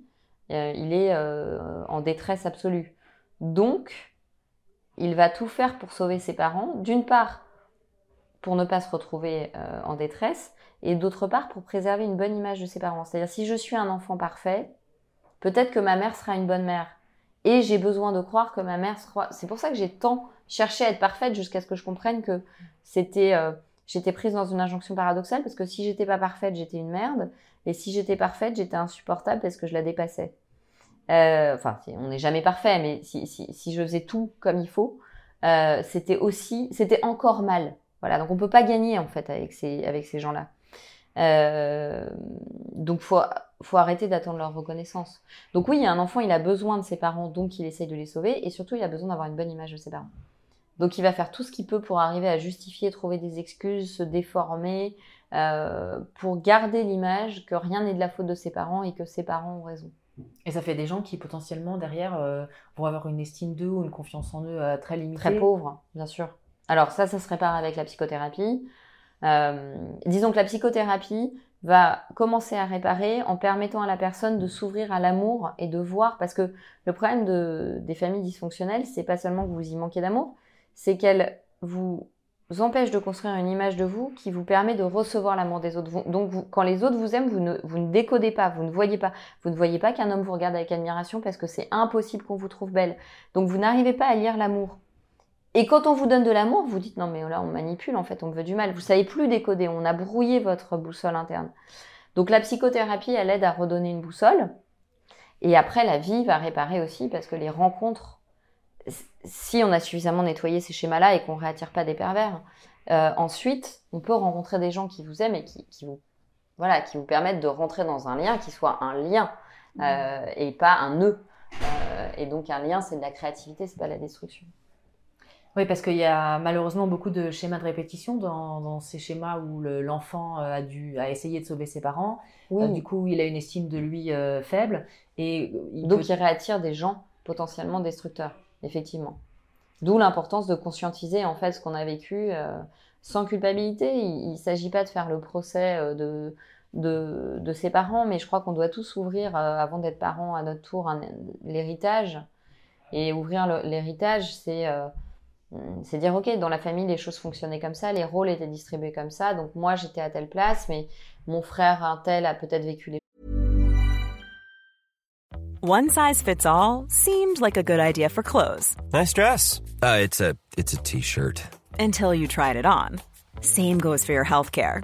euh, il est euh, en détresse absolue. Donc, il va tout faire pour sauver ses parents. D'une part, pour ne pas se retrouver en détresse, et d'autre part, pour préserver une bonne image de ses parents. C'est-à-dire, si je suis un enfant parfait, peut-être que ma mère sera une bonne mère et j'ai besoin de croire que ma mère sera. C'est pour ça que j'ai tant cherché à être parfaite jusqu'à ce que je comprenne que c'était. Euh, j'étais prise dans une injonction paradoxale parce que si j'étais pas parfaite, j'étais une merde. Et si j'étais parfaite, j'étais insupportable parce que je la dépassais. Euh, enfin, on n'est jamais parfait, mais si, si, si, je faisais tout comme il faut, euh, c'était aussi, c'était encore mal. Voilà, donc on peut pas gagner en fait avec ces, avec ces gens-là. Euh, donc faut faut arrêter d'attendre leur reconnaissance. Donc oui, un enfant, il a besoin de ses parents, donc il essaye de les sauver, et surtout, il a besoin d'avoir une bonne image de ses parents. Donc il va faire tout ce qu'il peut pour arriver à justifier, trouver des excuses, se déformer, euh, pour garder l'image que rien n'est de la faute de ses parents et que ses parents ont raison.
Et ça fait des gens qui potentiellement derrière euh, vont avoir une estime d'eux ou une confiance en eux euh, très limitée.
Très pauvre, bien sûr. Alors ça, ça se répare avec la psychothérapie. Euh, disons que la psychothérapie va commencer à réparer en permettant à la personne de s'ouvrir à l'amour et de voir, parce que le problème de, des familles dysfonctionnelles, c'est pas seulement que vous y manquez d'amour, c'est qu'elles vous empêchent de construire une image de vous qui vous permet de recevoir l'amour des autres. Donc quand les autres vous aiment, vous ne, vous ne décodez pas, vous ne voyez pas, vous ne voyez pas qu'un homme vous regarde avec admiration parce que c'est impossible qu'on vous trouve belle. Donc vous n'arrivez pas à lire l'amour. Et quand on vous donne de l'amour, vous dites non mais là on manipule en fait, on me veut du mal. Vous savez plus décoder, on a brouillé votre boussole interne. Donc la psychothérapie, elle aide à redonner une boussole. Et après, la vie va réparer aussi parce que les rencontres, si on a suffisamment nettoyé ces schémas-là et qu'on ne réattire pas des pervers, euh, ensuite, on peut rencontrer des gens qui vous aiment et qui, qui, vous, voilà, qui vous permettent de rentrer dans un lien qui soit un lien euh, et pas un nœud. Euh, et donc un lien, c'est de la créativité, c'est pas la destruction.
Oui, parce qu'il y a malheureusement beaucoup de schémas de répétition dans, dans ces schémas où l'enfant euh, a dû a essayé de sauver ses parents.
Oui.
Euh, du coup, il a une estime de lui euh, faible et il
Donc
peut-
il réattire des gens potentiellement destructeurs, effectivement. D'où l'importance de conscientiser en fait ce qu'on a vécu euh, sans culpabilité. Il ne s'agit pas de faire le procès de, de, de ses parents, mais je crois qu'on doit tous ouvrir, avant d'être parents à notre tour, l'héritage. Et ouvrir l'héritage, c'est c'est dire, ok, dans la famille, les choses fonctionnaient comme ça, les rôles étaient distribués comme ça, donc moi j'étais à telle place, mais mon frère un tel a peut-être vécu les
One size fits all seemed like a good idea for clothes
Nice dress. Uh, it's a it's a t-shirt.
until you tried it on. Same goes for your healthcare.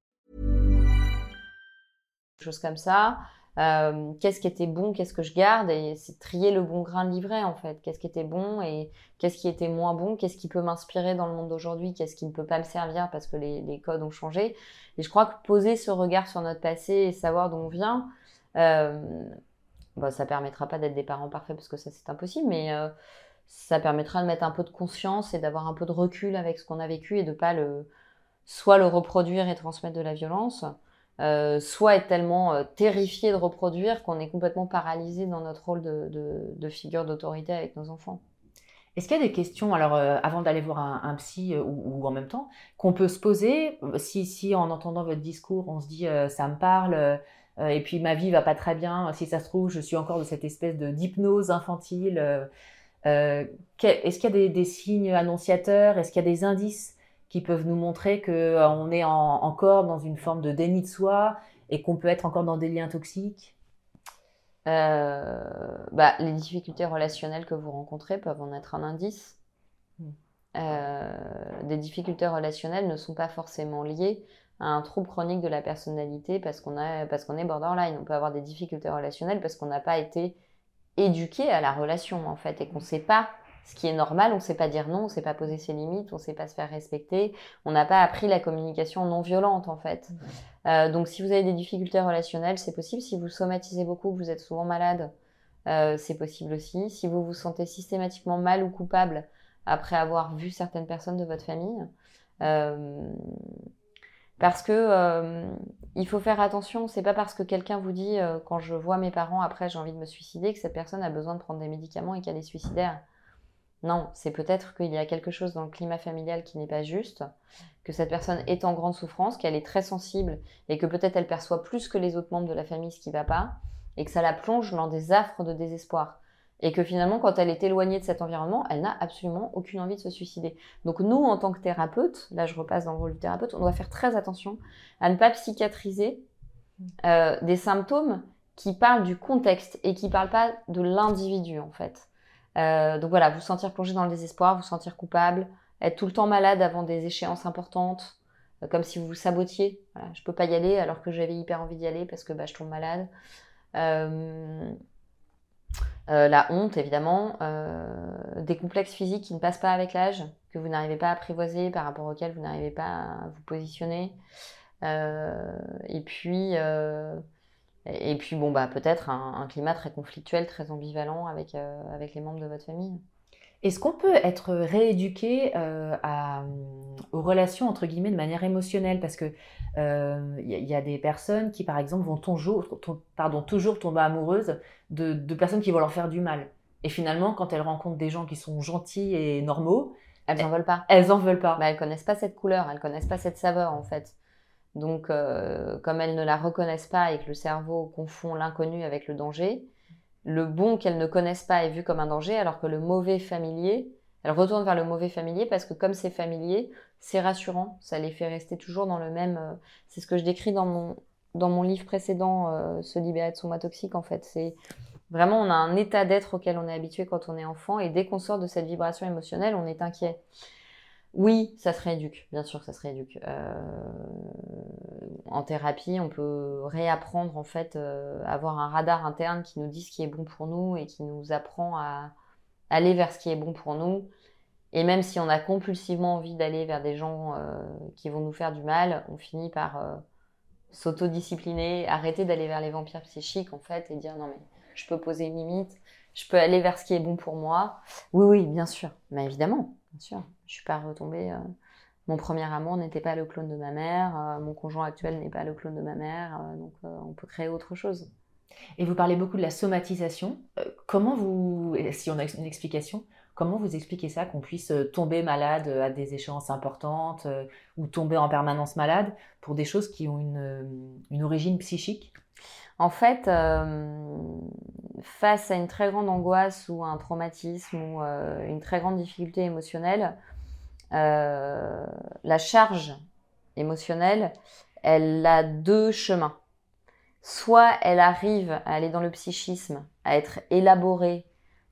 Choses comme ça. Euh, qu'est-ce qui était bon, qu'est-ce que je garde et c'est trier le bon grain de livret en fait. Qu'est-ce qui était bon et qu'est-ce qui était moins bon, qu'est-ce qui peut m'inspirer dans le monde d'aujourd'hui, qu'est-ce qui ne peut pas me servir parce que les, codes ont changé. Et je crois que poser ce regard sur notre passé et savoir d'où on vient, euh, bah, ça permettra pas d'être des parents parfaits parce que ça c'est impossible, mais euh, ça permettra de mettre un peu de conscience et d'avoir un peu de recul avec ce qu'on a vécu et de pas le soit le reproduire et transmettre de la violence, euh, soit être tellement euh, terrifié de reproduire qu'on est complètement paralysé dans notre rôle de, figure d'autorité avec nos enfants.
Est-ce qu'il y a des questions, alors euh, avant d'aller voir un, psy ou, en même temps, qu'on peut se poser si, en entendant votre discours, on se dit ça me parle et puis ma vie va pas très bien, si ça se trouve, je suis encore de cette espèce de d'hypnose infantile. Est-ce qu'il y a des signes annonciateurs Est-ce qu'il y a des indices qui peuvent nous montrer que euh, on est en- encore dans une forme de déni de soi et qu'on peut être encore dans des liens toxiques
Euh, bah, les difficultés relationnelles que vous rencontrez peuvent en être un indice.
Mm.
Euh, des difficultés relationnelles ne sont pas forcément liées à un trouble chronique de la personnalité parce qu'on parce qu'on est borderline. On peut avoir des difficultés relationnelles parce qu'on n'a pas été éduqué à la relation en fait et qu'on ne sait pas ce qui est normal, on ne sait pas dire non, on ne sait pas poser ses limites, on ne sait pas se faire respecter, on n'a pas appris la communication non violente en fait. Euh, donc si vous avez des difficultés relationnelles, c'est possible. Si vous somatisez beaucoup, vous êtes souvent malade, euh, c'est possible aussi. Si vous vous sentez systématiquement mal ou coupable après avoir vu certaines personnes de votre famille, euh, parce que il faut faire attention. C'est pas parce que quelqu'un vous dit quand je vois mes parents après j'ai envie de me suicider que cette personne a besoin de prendre des médicaments et qu'elle est suicidaire. Non, c'est peut-être qu'il y a quelque chose dans le climat familial qui n'est pas juste, que cette personne est en grande souffrance, qu'elle est très sensible et que peut-être elle perçoit plus que les autres membres de la famille ce qui va pas, et que ça la plonge dans des affres de désespoir. et que finalement, quand elle est éloignée de cet environnement, elle n'a absolument aucune envie de se suicider. Donc nous, en tant que thérapeute, là je repasse dans le rôle du thérapeute, on doit faire très attention à ne pas psychiatriser euh, des symptômes qui parlent du contexte et qui parlent pas de l'individu en fait. Euh, donc voilà, vous sentir plongé dans le désespoir, vous sentir coupable, être tout le temps malade avant des échéances importantes, euh, comme si vous vous sabotiez. Voilà, je peux pas y aller alors que j'avais hyper envie d'y aller parce que bah, je tombe malade. Euh, la honte, évidemment, des complexes physiques qui ne passent pas avec l'âge, que vous n'arrivez pas à apprivoiser, par rapport auxquels vous n'arrivez pas à vous positionner. Et puis, et puis bon, bah, peut-être un, un, climat très conflictuel, très ambivalent avec, avec les membres de votre famille.
Est-ce qu'on peut être rééduqué euh, à, aux relations entre guillemets de manière émotionnelle? Parce que il euh, y, y, a des personnes qui, par exemple, vont toujours, pardon, toujours tomber amoureuses de, de, personnes qui vont leur faire du mal. Et finalement, quand elles rencontrent des gens qui sont gentils et normaux,
elles en veulent pas.
Elles en veulent pas.
Bah, elles connaissent pas cette couleur, elles connaissent pas cette saveur en fait. Donc, euh, comme elles ne la reconnaissent pas et que le cerveau confond l'inconnu avec le danger, le bon qu'elles ne connaissent pas est vu comme un danger, alors que le mauvais familier, elles retournent vers le mauvais familier parce que comme c'est familier, c'est rassurant, ça les fait rester toujours dans le même. Euh, c'est ce que je décris dans mon dans mon livre précédent, euh, se libérer de son toxique. En fait, c'est vraiment on a un état d'être auquel on est habitué quand on est enfant, et dès qu'on sort de cette vibration émotionnelle, on est inquiet. Oui, ça se rééduque, bien sûr, ça se rééduque. Euh, en thérapie, on peut réapprendre en fait, euh, avoir un radar interne qui nous dit ce qui est bon pour nous et qui nous apprend à aller vers ce qui est bon pour nous. Et même si on a compulsivement envie d'aller vers des gens euh, qui vont nous faire du mal, on finit par s'autodiscipliner, arrêter d'aller vers les vampires psychiques en fait et dire non mais je peux poser une limite, je peux aller vers ce qui est bon pour moi. Oui oui, bien sûr, mais évidemment, bien sûr. Je suis pas retombée. Euh, mon premier amour n'était pas le clone de ma mère. Euh, mon conjoint actuel n'est pas le clone de ma mère. Euh, donc, on peut créer autre chose.
Et vous parlez beaucoup de la somatisation. comment vous, si on a une explication, comment vous expliquez ça qu'on puisse tomber malade à des échéances importantes ou tomber en permanence malade pour des choses qui ont une, une origine psychique?
En fait, face à une très grande angoisse ou un traumatisme ou une très grande difficulté émotionnelle, la charge émotionnelle, elle a deux chemins. Soit elle arrive à aller dans le psychisme, à être élaborée.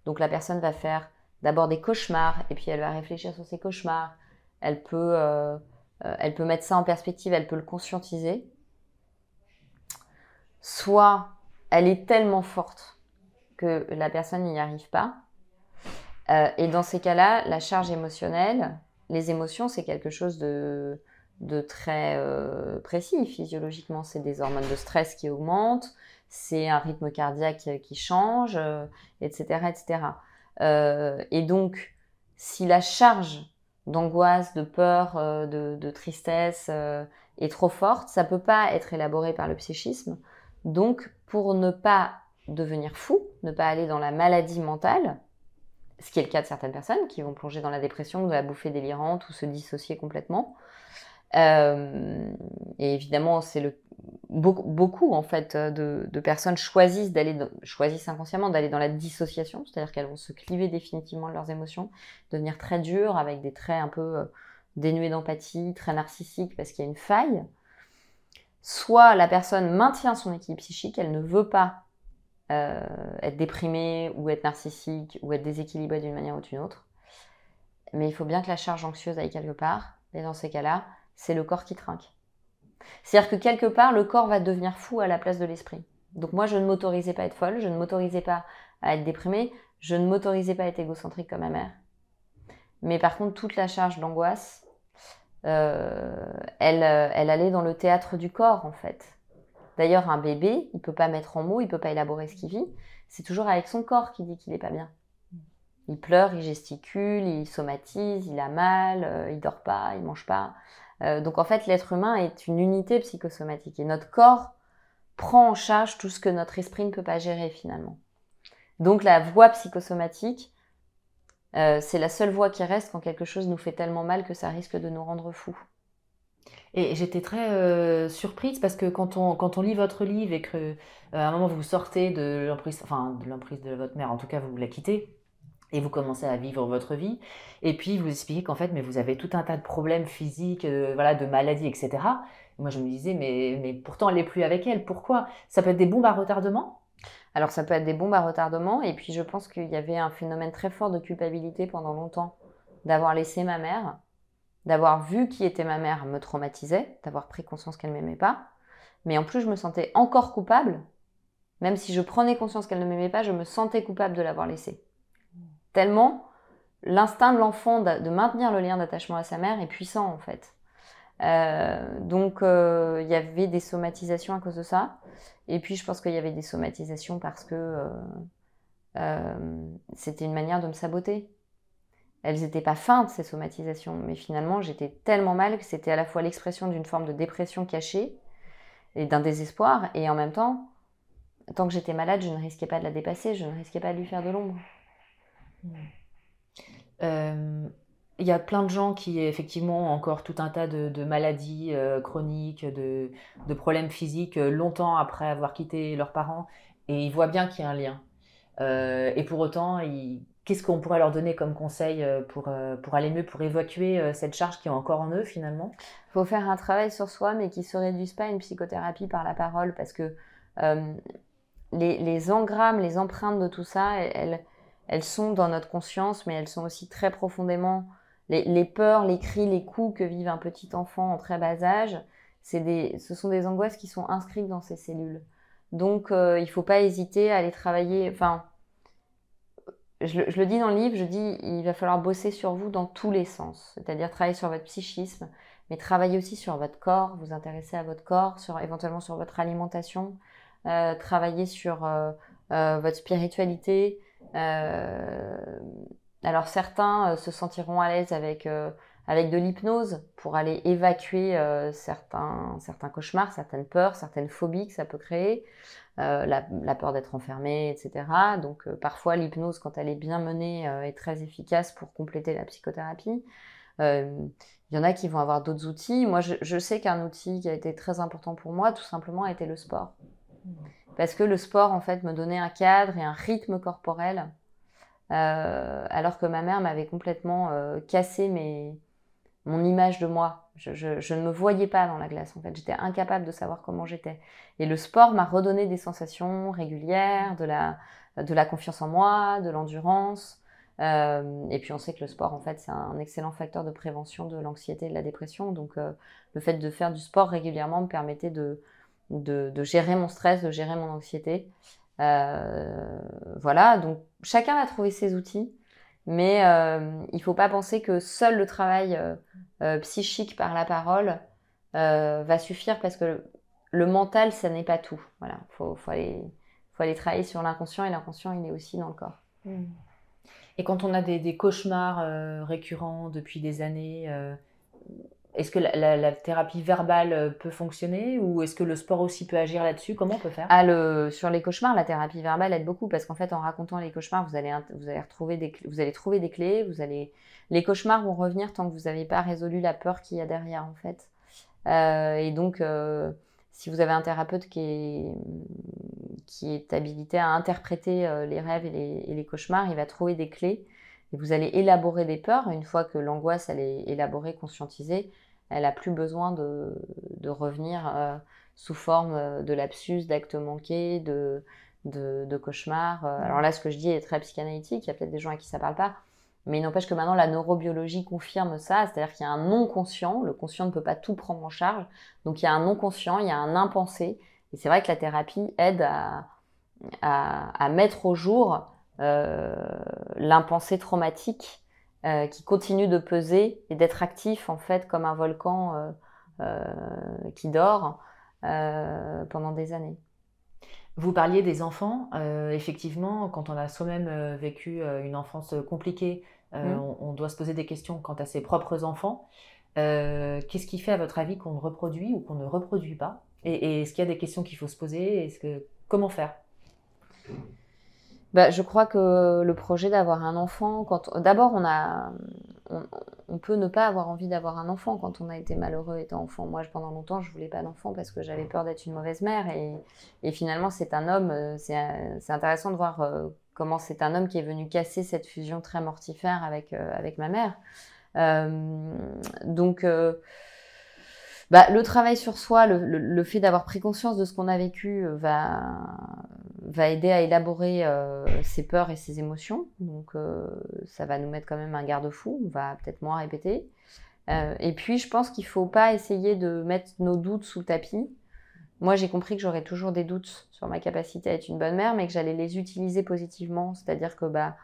Donc la personne va faire d'abord des cauchemars et puis elle va réfléchir sur ses cauchemars. Elle peut, euh, euh, elle peut mettre ça en perspective, elle peut le conscientiser. Soit elle est tellement forte que la personne n'y arrive pas. et dans ces cas-là, la charge émotionnelle, les émotions, c'est quelque chose de, très euh, précis physiologiquement. C'est des hormones de stress qui augmentent, c'est un rythme cardiaque qui change, etc. Euh, etc. Euh, et donc, si la charge d'angoisse, de peur, de, de, tristesse est trop forte, ça peut pas être élaboré par le psychisme. Donc, pour ne pas devenir fou, ne pas aller dans la maladie mentale, ce qui est le cas de certaines personnes qui vont plonger dans la dépression dans la bouffée délirante ou se dissocier complètement. Euh, et évidemment, c'est beaucoup, en fait de, de personnes choisissent d'aller choisissent inconsciemment d'aller dans la dissociation, c'est-à-dire qu'elles vont se cliver définitivement de leurs émotions, devenir très dures avec des traits un peu euh, dénués d'empathie, très narcissiques parce qu'il y a une faille. Soit la personne maintient son équilibre psychique, elle ne veut pas euh, être déprimé ou être narcissique ou être déséquilibré d'une manière ou d'une autre. Mais il faut bien que la charge anxieuse aille quelque part. Et dans ces cas-là, c'est le corps qui trinque. C'est-à-dire que quelque part, le corps va devenir fou à la place de l'esprit. Donc moi, je ne m'autorisais pas à être folle, je ne m'autorisais pas à être déprimée, je ne m'autorisais pas à être égocentrique comme ma mère. Mais par contre, toute la charge d'angoisse, euh, elle, euh, elle allait dans le théâtre du corps, en fait. D'ailleurs, un bébé, il peut pas mettre en mots, il peut pas élaborer ce qu'il vit. C'est toujours avec son corps qu'il dit qu'il n'est pas bien. Il pleure, il gesticule, il somatise, il a mal, euh, il dort pas, il mange pas. Euh, donc en fait, l'être humain est une unité psychosomatique et notre corps prend en charge tout ce que notre esprit ne peut pas gérer finalement. Donc la voix psychosomatique, euh, c'est la seule voix qui reste quand quelque chose nous fait tellement mal que ça risque de nous rendre fous.
Et j'étais très euh, surprise parce que quand on, quand on lit votre livre et que à un moment vous sortez de l'emprise, enfin de l'emprise de votre mère, en tout cas vous la quittez, et vous commencez à vivre votre vie. Et puis vous expliquez qu'en fait, mais vous avez tout un tas de problèmes physiques, de, voilà, de maladies, etc. moi, je me disais, mais, mais pourtant, elle n'est plus avec elle. Pourquoi? Ça peut être des bombes à retardement?
Alors, ça peut être des bombes à retardement. Et puis, je pense qu'il y avait un phénomène très fort de culpabilité pendant longtemps d'avoir laissé ma mère, d'avoir vu qui était ma mère me traumatisait, d'avoir pris conscience qu'elle m'aimait pas. Mais en plus, je me sentais encore coupable. Même si je prenais conscience qu'elle ne m'aimait pas, je me sentais coupable de l'avoir laissée. Tellement l'instinct de l'enfant de, maintenir le lien d'attachement à sa mère est puissant en fait. Euh, donc euh, il y avait des somatisations à cause de ça. Et puis je pense qu'il y avait des somatisations parce que euh, c'était une manière de me saboter. Elles n'étaient pas feintes ces somatisations, mais finalement j'étais tellement mal que c'était à la fois l'expression d'une forme de dépression cachée et d'un désespoir, et en même temps, tant que j'étais malade, je ne risquais pas de la dépasser, je ne risquais pas de lui faire de l'ombre.
Euh, il y a plein de gens qui, effectivement, ont encore tout un tas de, maladies euh, chroniques, de, problèmes physiques, euh, longtemps après avoir quitté leurs parents, et ils voient bien qu'il y a un lien. et pour autant, qu'est-ce qu'on pourrait leur donner comme conseil pour, pour aller mieux, pour évacuer cette charge qui est encore en eux, finalement?
Il faut faire un travail sur soi, mais qui ne se réduise pas à une psychothérapie par la parole, parce que les, les, engrammes, les empreintes de tout ça, elles elles sont dans notre conscience, mais elles sont aussi très profondément les, peurs, les cris, les coups que vive un petit enfant en très bas âge. Des, ce sont des angoisses qui sont inscrites dans ces cellules. Donc, euh, il ne faut pas hésiter à aller travailler. Enfin, je, le dis dans le livre, je dis il va falloir bosser sur vous dans tous les sens, c'est-à-dire travailler sur votre psychisme, mais travailler aussi sur votre corps, vous intéresser à votre corps, éventuellement sur votre alimentation, euh, travailler sur euh, votre spiritualité, euh, alors certains euh, se sentiront à l'aise avec, euh, avec de l'hypnose pour aller évacuer certains, certains cauchemars, certaines peurs, certaines phobies que ça peut créer. La, peur d'être enfermé, etc. Donc parfois l'hypnose, quand elle est bien menée, est très efficace pour compléter la psychothérapie. Il y en a qui vont avoir d'autres outils. Moi, je, je sais qu'un outil qui a été très important pour moi, tout simplement, a été le sport. Mmh parce que le sport en fait me donnait un cadre et un rythme corporel, euh, alors que ma mère m'avait complètement euh, cassé mes, mon image de moi. Je, ne me voyais pas dans la glace en fait, j'étais incapable de savoir comment j'étais. Et le sport m'a redonné des sensations régulières, de la, confiance en moi, de l'endurance. Euh, et puis on sait que le sport, en fait, c'est un excellent facteur de prévention de l'anxiété et de la dépression. Donc le fait de faire du sport régulièrement me permettait de, gérer mon stress, de gérer mon anxiété. Euh, voilà, donc chacun va trouver ses outils, mais euh, il ne faut pas penser que seul le travail euh, psychique par la parole va suffire parce que le, mental, ça n'est pas tout. Voilà, il faut, aller, faut aller travailler sur l'inconscient et l'inconscient, il est aussi dans le corps.
Mmh. Et quand on a des, cauchemars récurrents depuis des années, est-ce que la, thérapie verbale euh, peut fonctionner ou est-ce que le sport aussi peut agir là-dessus? Comment on peut faire?
Ah, Sur les cauchemars, la thérapie verbale aide beaucoup parce qu'en fait, en racontant les cauchemars, vous allez, trouver des clés. Vous allez, les cauchemars vont revenir tant que vous n'avez pas résolu la peur qu'il y a derrière, en fait. Euh, et donc, euh, si vous avez un thérapeute qui est, qui est habilité à interpréter les rêves et les, et les cauchemars, il va trouver des clés et vous allez élaborer des peurs. Une fois que l'angoisse elle est élaborée, conscientisée, elle a plus besoin de, de revenir euh, sous forme euh, de lapsus, d'actes manqués, de, de, de cauchemars. Euh. Alors là, ce que je dis est très psychanalytique. Il y a peut-être des gens à qui ça parle pas. Mais il n'empêche que maintenant, la neurobiologie confirme ça. C'est-à-dire qu'il y a un non-conscient. Le conscient ne peut pas tout prendre en charge. Donc il y a un non-conscient, il y a un impensé. Et c'est vrai que la thérapie aide à, à, à mettre au jour euh, l'impensé traumatique euh, qui continue de peser et d'être actif en fait comme un volcan euh, qui dort pendant des années.
Vous parliez des enfants. effectivement, quand on a soi-même vécu une enfance compliquée, mmh. on, doit se poser des questions quant à ses propres enfants. Qu'est-ce qui fait, à votre avis, qu'on reproduit ou qu'on ne reproduit pas? Et, est-ce qu'il y a des questions qu'il faut se poser? Est-ce que comment faire?
Bah, je crois que le projet d'avoir un enfant, quand d'abord on a, on, peut ne pas avoir envie d'avoir un enfant quand on a été malheureux étant enfant. Moi, pendant longtemps, je voulais pas d'enfant parce que j'avais peur d'être une mauvaise mère. Et, finalement, c'est un homme. Euh, c'est intéressant de voir euh, comment c'est un homme qui est venu casser cette fusion très mortifère avec, avec ma mère. donc, bah, le travail sur soi, le, fait d'avoir pris conscience de ce qu'on a vécu euh, va, va aider à élaborer euh, ses peurs et ses émotions. Donc euh, ça va nous mettre quand même un garde-fou, on va peut-être moins répéter. et puis je pense qu'il ne faut pas essayer de mettre nos doutes sous le tapis. Moi j'ai compris que j'aurais toujours des doutes sur ma capacité à être une bonne mère, mais que j'allais les utiliser positivement. C'est-à-dire que bah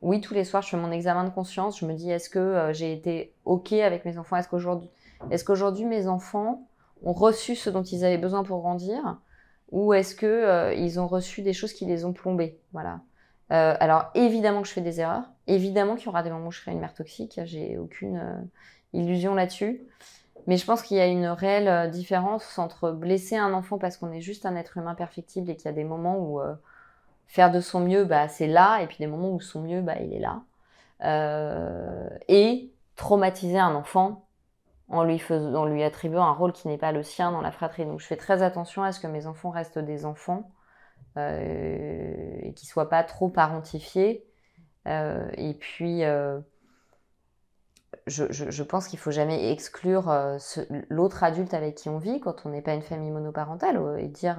oui, tous les soirs je fais mon examen de conscience, je me dis est-ce que j'ai été ok avec mes enfants, est-ce qu'aujourd'hui mes enfants ont reçu ce dont ils avaient besoin pour grandir? Ou est-ce que euh, ils ont reçu des choses qui les ont plombés Voilà. Euh, alors évidemment que je fais des erreurs, évidemment qu'il y aura des moments où je serai une mère toxique, j'ai aucune euh, illusion là-dessus. Mais je pense qu'il y a une réelle différence entre blesser un enfant parce qu'on est juste un être humain perfectible et qu'il y a des moments où faire de son mieux, bah, c'est là, et puis des moments où son mieux, bah, il est là. et traumatiser un enfant, en lui, faisant, lui attribuant un rôle qui n'est pas le sien dans la fratrie. Donc je fais très attention à ce que mes enfants restent des enfants euh, et qu'ils ne soient pas trop parentifiés. Euh, et puis, euh, je, pense qu'il ne faut jamais exclure l'autre adulte avec qui on vit quand on n'est pas une famille monoparentale et dire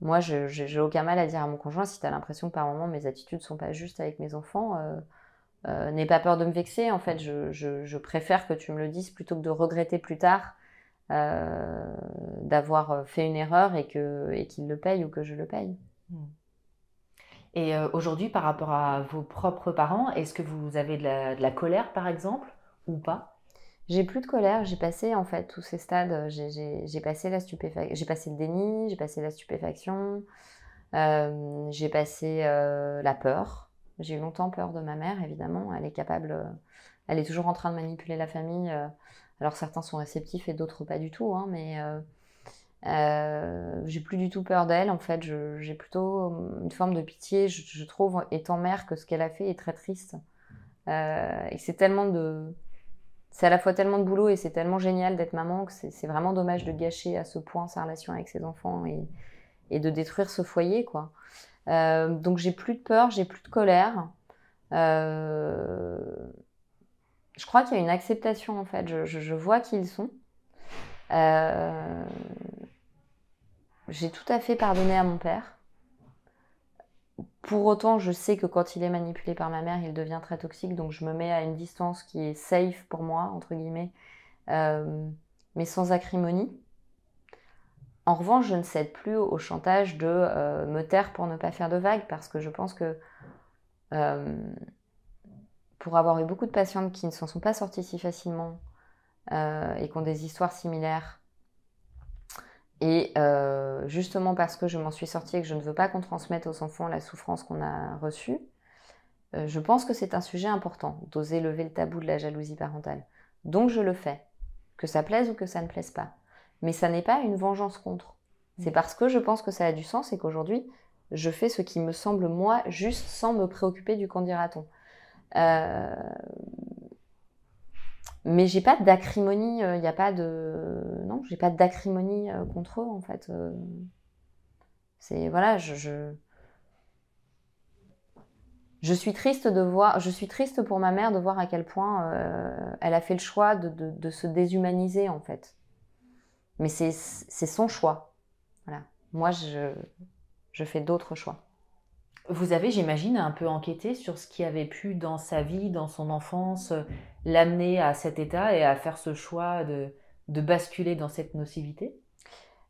moi, je n'ai aucun mal à dire à mon conjoint si tu as l'impression que par moment mes attitudes sont pas justes avec mes enfants euh, n'aie pas peur de me vexer. En fait, je, préfère que tu me le dises plutôt que de regretter plus tard euh, d'avoir fait une erreur et qu'il le paye ou que je le paye. Hmm.
Et euh, aujourd'hui, par rapport à vos propres parents, est-ce que vous avez de la, colère, par exemple, ou pas?
J'ai plus de colère. J'ai passé en fait tous ces stades. J'ai passé la j'ai passé le déni, j'ai passé la stupéfaction, j'ai passé la peur. J'ai eu longtemps peur de ma mère, évidemment. Elle est capable, euh, elle est toujours en train de manipuler la famille. Euh. alors certains sont réceptifs et d'autres pas du tout, hein, mais euh, j'ai plus du tout peur d'elle. En fait, j'ai plutôt une forme de pitié. Je, trouve, étant mère, que ce qu'elle a fait est très triste. et c'est tellement de, c'est à la fois tellement de boulot et c'est tellement génial d'être maman que c'est vraiment dommage de gâcher à ce point sa relation avec ses enfants et, et de détruire ce foyer, quoi. Euh, donc j'ai plus de peur, j'ai plus de colère. Euh, je crois qu'il y a une acceptation en fait. Je, vois qui ils sont. Euh, j'ai tout à fait pardonné à mon père. Pour autant, je sais que quand il est manipulé par ma mère, il devient très toxique, donc je me mets à une distance qui est safe pour moi, entre guillemets, mais sans acrimonie. En revanche, je ne cède plus au chantage de euh, me taire pour ne pas faire de vagues parce que je pense que euh, pour avoir eu beaucoup de patientes qui ne s'en sont pas sorties si facilement euh, et qui ont des histoires similaires, et justement parce que je m'en suis sortie et que je ne veux pas qu'on transmette aux enfants la souffrance qu'on a reçue, je pense que c'est un sujet important d'oser lever le tabou de la jalousie parentale. Donc je le fais, que ça plaise ou que ça ne plaise pas mais ça n'est pas une vengeance contre. C'est mm. parce que je pense que ça a du sens et qu'aujourd'hui, je fais ce qui me semble moi juste sans me préoccuper du candidaton. Euh... Mais j'ai pas d'acrimonie, il euh, n'y a pas de. Non, j'ai pas d'acrimonie euh, contre eux en fait. C'est. Voilà, je, je. suis triste de voir, je suis triste pour ma mère de voir à quel point elle a fait le choix de se déshumaniser en fait. Mais c'est son choix. Voilà. Moi, je, je fais d'autres choix.
Vous avez, j'imagine, un peu enquêté sur ce qui avait pu, dans sa vie, dans son enfance, l'amener à cet état et à faire ce choix de, de basculer dans cette nocivité?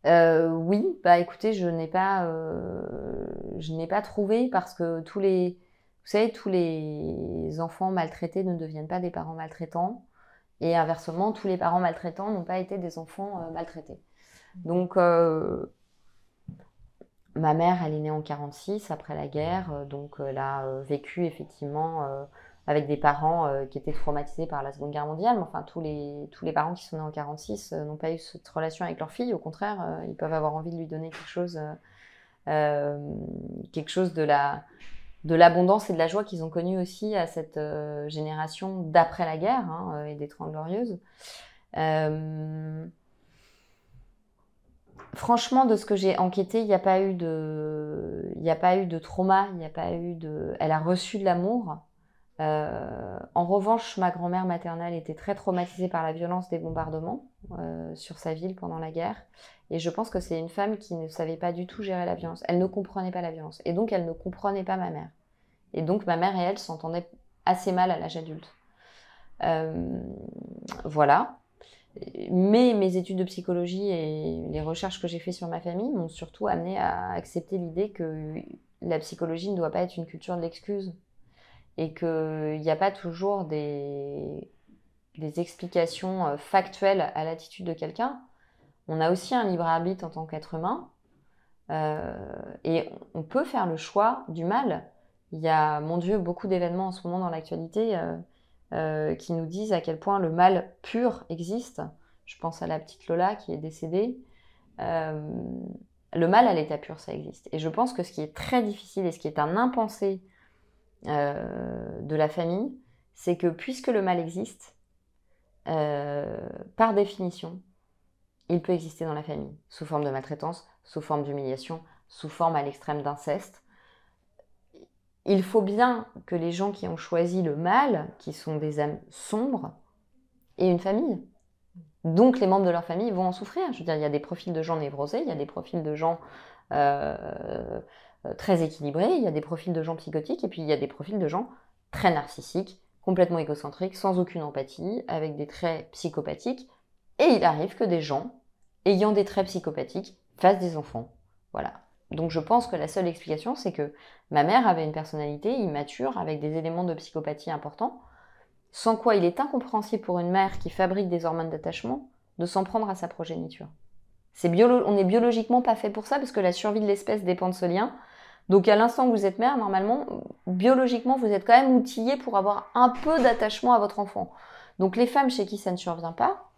Euh, Oui, bah écoutez, je n'ai pas, euh, je n'ai pas trouvé parce que tous les, vous savez, tous les enfants maltraités ne deviennent pas des parents maltraitants. Et inversement, tous les parents maltraitants n'ont pas été des enfants euh, maltraités. Donc, euh, ma mère, elle est née en 46, après la guerre, euh, donc elle a vécu effectivement avec des parents qui étaient traumatisés par la Seconde Guerre mondiale. Mais enfin, tous les, tous les parents qui sont nés en 46 n'ont pas eu cette relation avec leur fille. Au contraire, ils peuvent avoir envie de lui donner quelque chose, quelque chose de la de l'abondance et de la joie qu'ils ont connue aussi à cette euh, génération d'après la guerre hein, et des Trente Glorieuses. franchement, de ce que j'ai enquêté, il n'y a pas eu de, il a pas eu de trauma, il n'y a pas eu de, elle a reçu de l'amour. Euh, en revanche, ma grand-mère maternelle était très traumatisée par la violence des bombardements euh, sur sa ville pendant la guerre. Et je pense que c'est une femme qui ne savait pas du tout gérer la violence. Elle ne comprenait pas la violence. Et donc, elle ne comprenait pas ma mère. Et donc, ma mère et elle s'entendaient assez mal à l'âge adulte. Euh, voilà. Mais mes études de psychologie et les recherches que j'ai faites sur ma famille m'ont surtout amené à accepter l'idée que la psychologie ne doit pas être une culture de l'excuse et qu'il n'y a pas toujours des, explications euh, factuelles à l'attitude de quelqu'un. On a aussi un libre arbitre en tant qu'être humain euh, et on peut faire le choix du mal. Il y a, mon Dieu, beaucoup d'événements en ce moment dans l'actualité euh, qui nous disent à quel point le mal pur existe. Je pense à la petite Lola qui est décédée. le mal à l'état pur, ça existe. Et je pense que ce qui est très difficile et ce qui est un impensé euh, de la famille, c'est que puisque le mal existe, euh, par définition, il peut exister dans la famille, sous forme de maltraitance, sous forme d'humiliation, sous forme à l'extrême d'inceste. Il faut bien que les gens qui ont choisi le mal, qui sont des âmes sombres, aient une famille. Donc les membres de leur famille vont en souffrir. Je veux dire, il y a des profils de gens névrosés, il y a des profils de gens euh, très équilibré, il y a des profils de gens psychotiques et puis il y a des profils de gens très narcissiques, complètement égocentriques, sans aucune empathie, avec des traits psychopathiques. Et il arrive que des gens ayant des traits psychopathiques fassent des enfants. Voilà. Donc je pense que la seule explication, c'est que ma mère avait une personnalité immature avec des éléments de psychopathie importants, sans quoi il est incompréhensible pour une mère qui fabrique des hormones d'attachement de s'en prendre à sa progéniture. On n'est biologiquement pas fait pour ça parce que la survie de l'espèce dépend de ce lien. Donc à l'instant où vous êtes mère, normalement, biologiquement, vous êtes quand même outillé pour avoir un peu d'attachement à votre enfant. Donc les femmes chez qui ça ne survient pas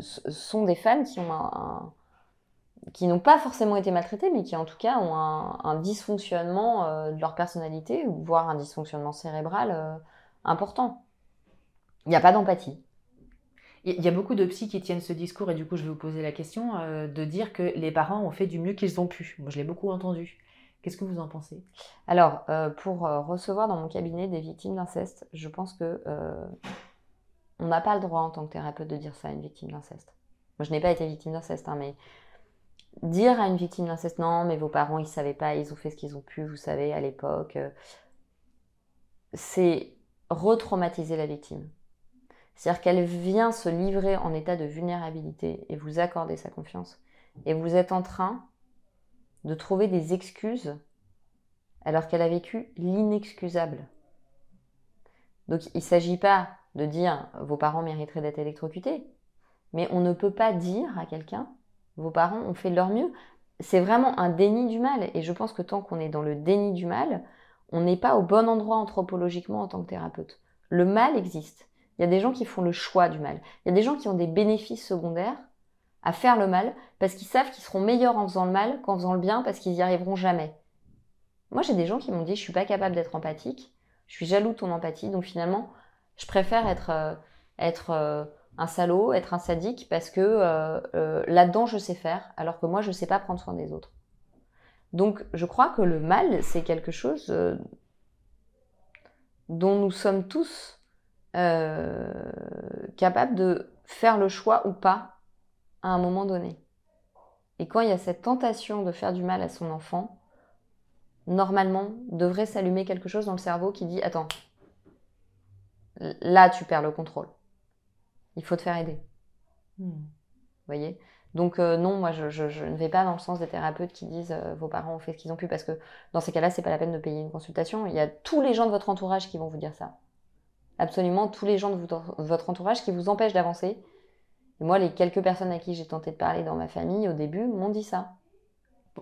sont des femmes qui ont un, qui n'ont pas forcément été maltraitées, mais qui en tout cas ont un, un dysfonctionnement euh, de leur personnalité, voire un dysfonctionnement cérébral euh, important. Il n'y a pas d'empathie.
Il y a beaucoup de psy qui tiennent ce discours, et du coup, je vais vous poser la question, euh, de dire que les parents ont fait du mieux qu'ils ont pu. Moi, je l'ai beaucoup entendu. Qu'est-ce que vous en pensez?
Alors, euh, pour euh, recevoir dans mon cabinet des victimes d'inceste, je pense que on n'a pas le droit en tant que thérapeute de dire ça à une victime d'inceste. Moi, je n'ai pas été victime d'inceste, hein, mais dire à une victime d'inceste, non, mais vos parents, ils ne savaient pas, ils ont fait ce qu'ils ont pu, vous savez, à l'époque, c'est retraumatiser la victime. C'est-à-dire qu'elle vient se livrer en état de vulnérabilité et vous accorder sa confiance. Et vous êtes en train de trouver des excuses alors qu'elle a vécu l'inexcusable. Donc il ne s'agit pas de dire vos parents mériteraient d'être électrocutés, mais on ne peut pas dire à quelqu'un vos parents ont fait de leur mieux. C'est vraiment un déni du mal. Et je pense que tant qu'on est dans le déni du mal, on n'est pas au bon endroit anthropologiquement en tant que thérapeute. Le mal existe. Il y a des gens qui font le choix du mal. Il y a des gens qui ont des bénéfices secondaires à faire le mal parce qu'ils savent qu'ils seront meilleurs en faisant le mal qu'en faisant le bien parce qu'ils y arriveront jamais. Moi, j'ai des gens qui m'ont dit je suis pas capable d'être empathique, je suis jaloux de ton empathie, donc finalement, je préfère être euh, euh, un salaud, être un sadique parce que euh, là-dedans je sais faire, alors que moi je sais pas prendre soin des autres. Donc, je crois que le mal, c'est quelque chose dont nous sommes tous euh, capable de faire le choix ou pas à un moment donné. Et quand il y a cette tentation de faire du mal à son enfant, normalement, devrait s'allumer quelque chose dans le cerveau qui dit Attends, là tu perds le contrôle. Il faut te faire aider. Hmm. Vous voyez? Donc euh, non, moi je, ne vais pas dans le sens des thérapeutes qui disent euh, vos parents ont fait ce qu'ils ont pu parce que dans ces cas-là, c'est pas la peine de payer une consultation. Il y a tous les gens de votre entourage qui vont vous dire ça absolument tous les gens de votre entourage qui vous empêchent d'avancer. moi, les quelques personnes à qui j'ai tenté de parler dans ma famille au début m'ont dit ça.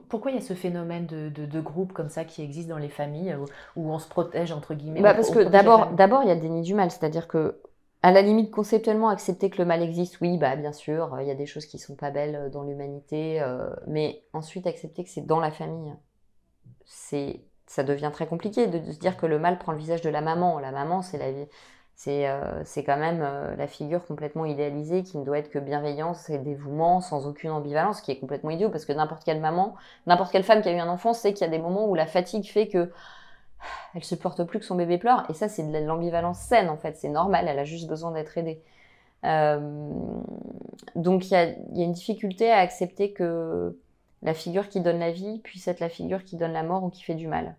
Pourquoi il y a ce phénomène de, de, groupe comme ça qui existe dans les familles où, on se protège entre guillemets
bah Parce que d'abord, d'abord il y a déni du mal, c'est-à-dire que à la limite conceptuellement accepter que le mal existe, oui, bah bien sûr, il y a des choses qui sont pas belles dans l'humanité, euh, mais ensuite accepter que c'est dans la famille, c'est ça devient très compliqué de, se dire que le mal prend le visage de la maman. La maman, c'est la c'est euh, c'est quand même euh, la figure complètement idéalisée qui ne doit être que bienveillance et dévouement sans aucune ambivalence, qui est complètement idiot parce que n'importe quelle maman, n'importe quelle femme qui a eu un enfant sait qu'il y a des moments où la fatigue fait que elle supporte plus que son bébé pleure et ça c'est de l'ambivalence saine en fait, c'est normal, elle a juste besoin d'être aidée. Euh, donc il y y a une difficulté à accepter que la figure qui donne la vie puisse être la figure qui donne la mort ou qui fait du mal.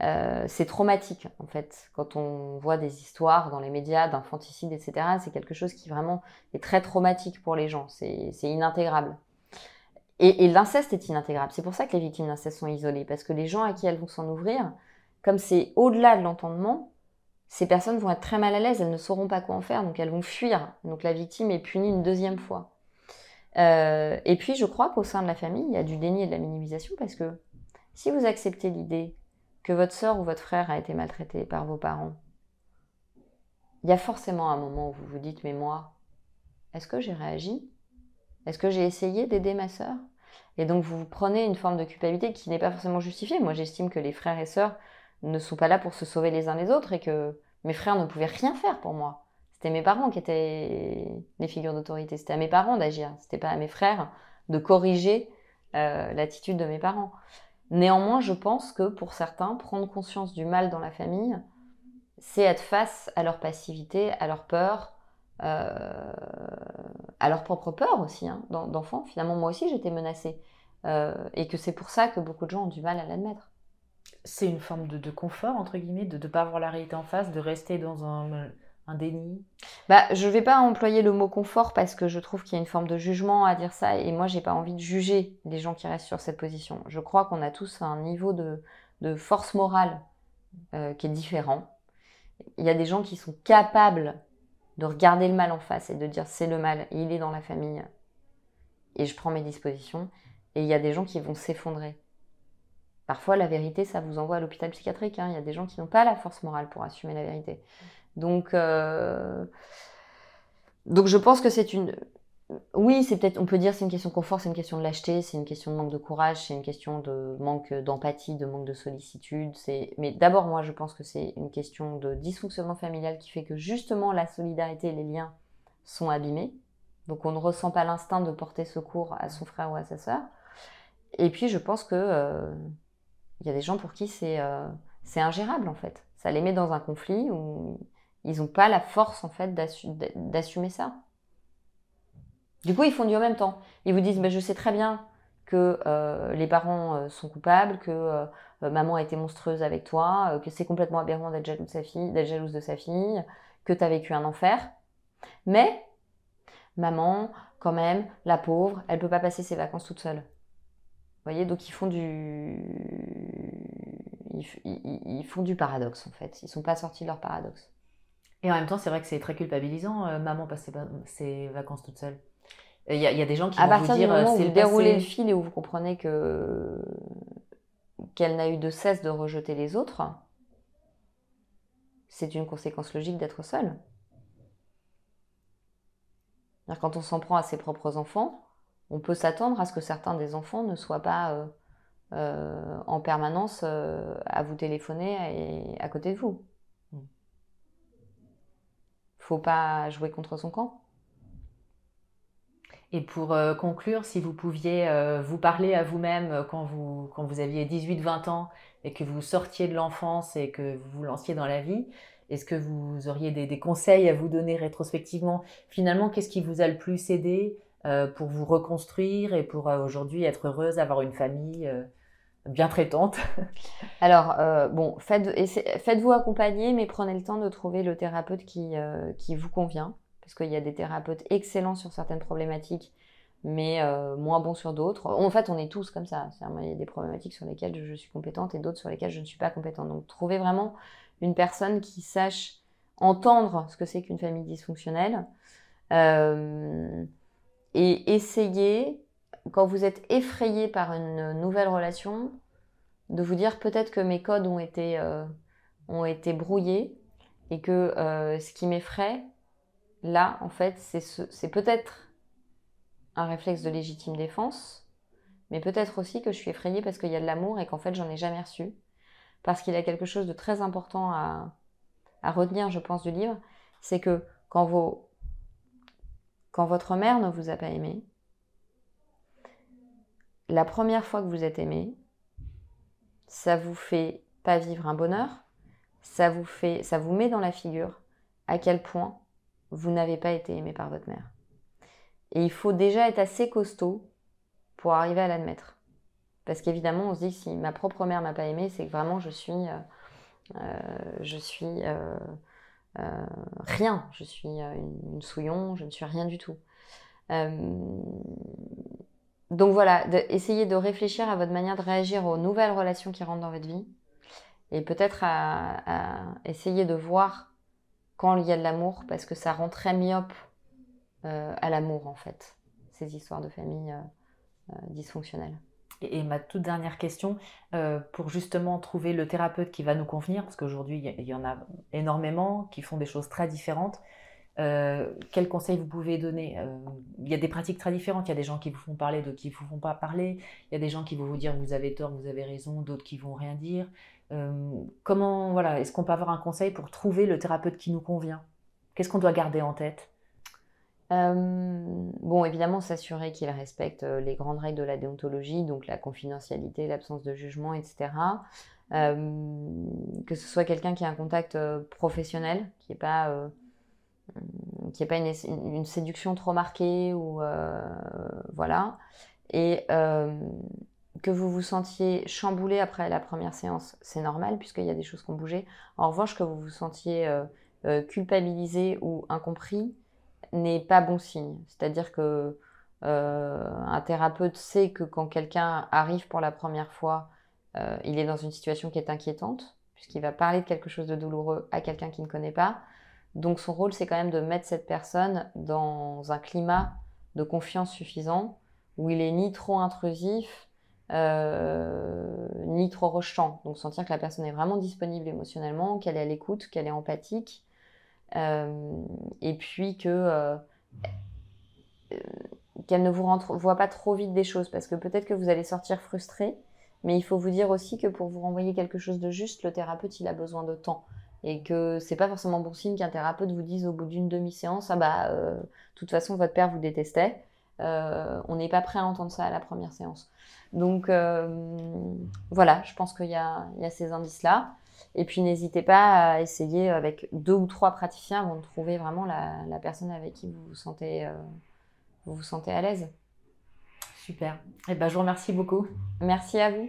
Euh, c'est traumatique en fait quand on voit des histoires dans les médias d'infanticide etc c'est quelque chose qui vraiment est très traumatique pour les gens. C'est inintégrable. Et, et l'inceste est inintégrable. C'est pour ça que les victimes d'inceste sont isolées parce que les gens à qui elles vont s'en ouvrir comme c'est au-delà de l'entendement ces personnes vont être très mal à l'aise elles ne sauront pas quoi en faire donc elles vont fuir. Donc la victime est punie une deuxième fois. Euh, et puis je crois qu'au sein de la famille il y a du déni et de la minimisation parce que si vous acceptez l'idée que votre sœur ou votre frère a été maltraité par vos parents, il y a forcément un moment où vous vous dites, mais moi, est-ce que j'ai réagi? Est-ce que j'ai essayé d'aider ma sœur? Et donc vous prenez une forme de culpabilité qui n'est pas forcément justifiée. Moi j'estime que les frères et sœurs ne sont pas là pour se sauver les uns les autres et que mes frères ne pouvaient rien faire pour moi. C'était mes parents qui étaient les figures d'autorité. C'était à mes parents d'agir. C'était pas à mes frères de corriger euh, l'attitude de mes parents. Néanmoins, je pense que pour certains, prendre conscience du mal dans la famille, c'est être face à leur passivité, à leur peur, euh, à leur propre peur aussi, hein, d'enfant. Finalement, moi aussi, j'étais menacée. Euh, et que c'est pour ça que beaucoup de gens ont du mal à l'admettre.
C'est une forme de, confort, entre guillemets, de ne pas avoir la réalité en face, de rester dans un un déni?
Bah, Je ne vais pas employer le mot confort parce que je trouve qu'il y a une forme de jugement à dire ça et moi, j'ai pas envie de juger les gens qui restent sur cette position. Je crois qu'on a tous un niveau de, force morale euh, qui est différent. Il y a des gens qui sont capables de regarder le mal en face et de dire c'est le mal, il est dans la famille et je prends mes dispositions. Et il y a des gens qui vont s'effondrer. Parfois, la vérité, ça vous envoie à l'hôpital psychiatrique. Hein. Il y a des gens qui n'ont pas la force morale pour assumer la vérité. Donc, euh, donc je pense que c'est une. Oui, c'est peut-être, on peut dire c'est une question de confort, c'est une question de lâcheté, c'est une question de manque de courage, c'est une question de manque d'empathie, de manque de sollicitude. C'est, mais d'abord, moi, je pense que c'est une question de dysfonctionnement familial qui fait que justement la solidarité et les liens sont abîmés. Donc, on ne ressent pas l'instinct de porter secours à son frère ou à sa sœur. Et puis, je pense que euh, il y a des gens pour qui c'est euh, c'est ingérable en fait. Ça les met dans un conflit où ils n'ont pas la force en fait d'assumer ça. Du coup, ils font du en même temps. Ils vous disent, mais je sais très bien que euh, les parents euh, sont coupables, que euh, maman a été monstrueuse avec toi, que c'est complètement aberrant d'être jalouse de sa fille, d'être jalouse de sa fille, que tu as vécu un enfer. Mais maman, quand même, la pauvre, elle peut pas passer ses vacances toute seule. Vous voyez, donc ils font du ils, paradoxe en fait. Ils sont pas sortis de leur paradoxe.
Et en même temps, c'est vrai que c'est très culpabilisant, euh, maman passe ses, vacances toute seule. Il y, a des gens qui
à
vont vous dire,
euh, c'est vous déroulez le fil et où vous comprenez que qu'elle n'a eu de cesse de rejeter les autres, c'est une conséquence logique d'être seule. Quand on s'en prend à ses propres enfants, on peut s'attendre à ce que certains des enfants ne soient pas euh, en permanence à vous téléphoner et à côté de vous faut pas jouer contre son camp.
Et pour euh, conclure, si vous pouviez euh, vous parler à vous-même euh, quand vous, quand vous aviez 18-20 ans et que vous sortiez de l'enfance et que vous vous lanciez dans la vie, est-ce que vous auriez des, conseils à vous donner rétrospectivement? Finalement, qu'est-ce qui vous a le plus aidé pour vous reconstruire et pour aujourd'hui être heureuse, avoir une famille bien traitante
Alors, euh, bon, faites-vous accompagner, mais prenez le temps de trouver le thérapeute qui, euh, qui vous convient, parce qu'il y a des thérapeutes excellents sur certaines problématiques, mais euh, moins bons sur d'autres. En fait, on est tous comme ça. Il y a des problématiques sur lesquelles je suis compétente et d'autres sur lesquelles je ne suis pas compétente. Donc, trouvez vraiment une personne qui sache entendre ce que c'est qu'une famille dysfonctionnelle et essayer quand vous êtes effrayé par une nouvelle relation, de vous dire peut-être que mes codes ont été, euh, ont été brouillés et que euh, ce qui m'effraie, là, en fait, c'est peut-être un réflexe de légitime défense, mais peut-être aussi que je suis effrayée parce qu'il y a de l'amour et qu'en fait j'en ai jamais reçu. Parce qu'il y a quelque chose de très important à, à retenir, je pense, du livre, c'est que quand, vos, quand votre mère ne vous a pas aimé, la première fois que vous êtes aimé, ça vous fait pas vivre un bonheur, ça vous fait, ça vous met dans la figure à quel point vous n'avez pas été aimé par votre mère. Et il faut déjà être assez costaud pour arriver à l'admettre. Parce qu'évidemment, on se dit que si ma propre mère m'a pas aimé, c'est que vraiment je suis, euh, euh, je suis euh, rien. Je suis une, souillon, je ne suis rien du tout. Donc voilà, essayez de réfléchir à votre manière de réagir aux nouvelles relations qui rentrent dans votre vie. Et peut-être à, essayer de voir quand il y a de l'amour, parce que ça rend très myope à l'amour en fait, ces histoires de famille euh, dysfonctionnelle.
Et, ma toute dernière question, euh, pour justement trouver le thérapeute qui va nous convenir, parce qu'aujourd'hui il y, en a énormément qui font des choses très différentes, euh, quels conseils vous pouvez donner? Il y a des pratiques très différentes. Il y a des gens qui vous font parler, d'autres qui ne vous font pas parler. Il y a des gens qui vont vous dire vous avez tort, vous avez raison, d'autres qui vont rien dire. comment, voilà, est-ce qu'on peut avoir un conseil pour trouver le thérapeute qui nous convient? Qu'est-ce qu'on doit garder en tête?
Euh, bon, évidemment, s'assurer qu'il respecte euh, les grandes règles de la déontologie, donc la confidentialité, l'absence de jugement, etc. Euh, que ce soit quelqu'un qui a un contact professionnel, qui n'est pas, qui pas une, séduction trop marquée, ou voilà. Et que vous vous sentiez chamboulé après la première séance, c'est normal, puisqu'il y a des choses qui ont bougé. En revanche, que vous vous sentiez culpabilisé ou incompris, n'est pas bon signe. C'est-à-dire que euh, un thérapeute sait que quand quelqu'un arrive pour la première fois, euh, il est dans une situation qui est inquiétante, puisqu'il va parler de quelque chose de douloureux à quelqu'un qui ne connaît pas. Donc son rôle, c'est quand même de mettre cette personne dans un climat de confiance suffisant, où il est ni trop intrusif, euh, ni trop rejetant. Donc sentir que la personne est vraiment disponible émotionnellement, qu'elle est à l'écoute, qu'elle est empathique, euh, et puis que euh, qu'elle ne vous voit pas trop vite des choses, parce que peut-être que vous allez sortir frustré, mais il faut vous dire aussi que pour vous renvoyer quelque chose de juste, le thérapeute, il a besoin de temps. Et que c'est pas forcément bon signe qu'un thérapeute vous dise au bout d'une demi-séance, ah bah, de toute façon, votre père vous détestait. on n'est pas prêt à entendre ça à la première séance. Donc voilà, je pense qu'il y, y a, ces indices-là. Et puis n'hésitez pas à essayer avec deux ou trois praticiens avant de trouver vraiment la, personne avec qui vous vous sentez, euh, vous, vous sentez à l'aise.
Super. Et eh ben, je vous remercie beaucoup.
Merci à vous.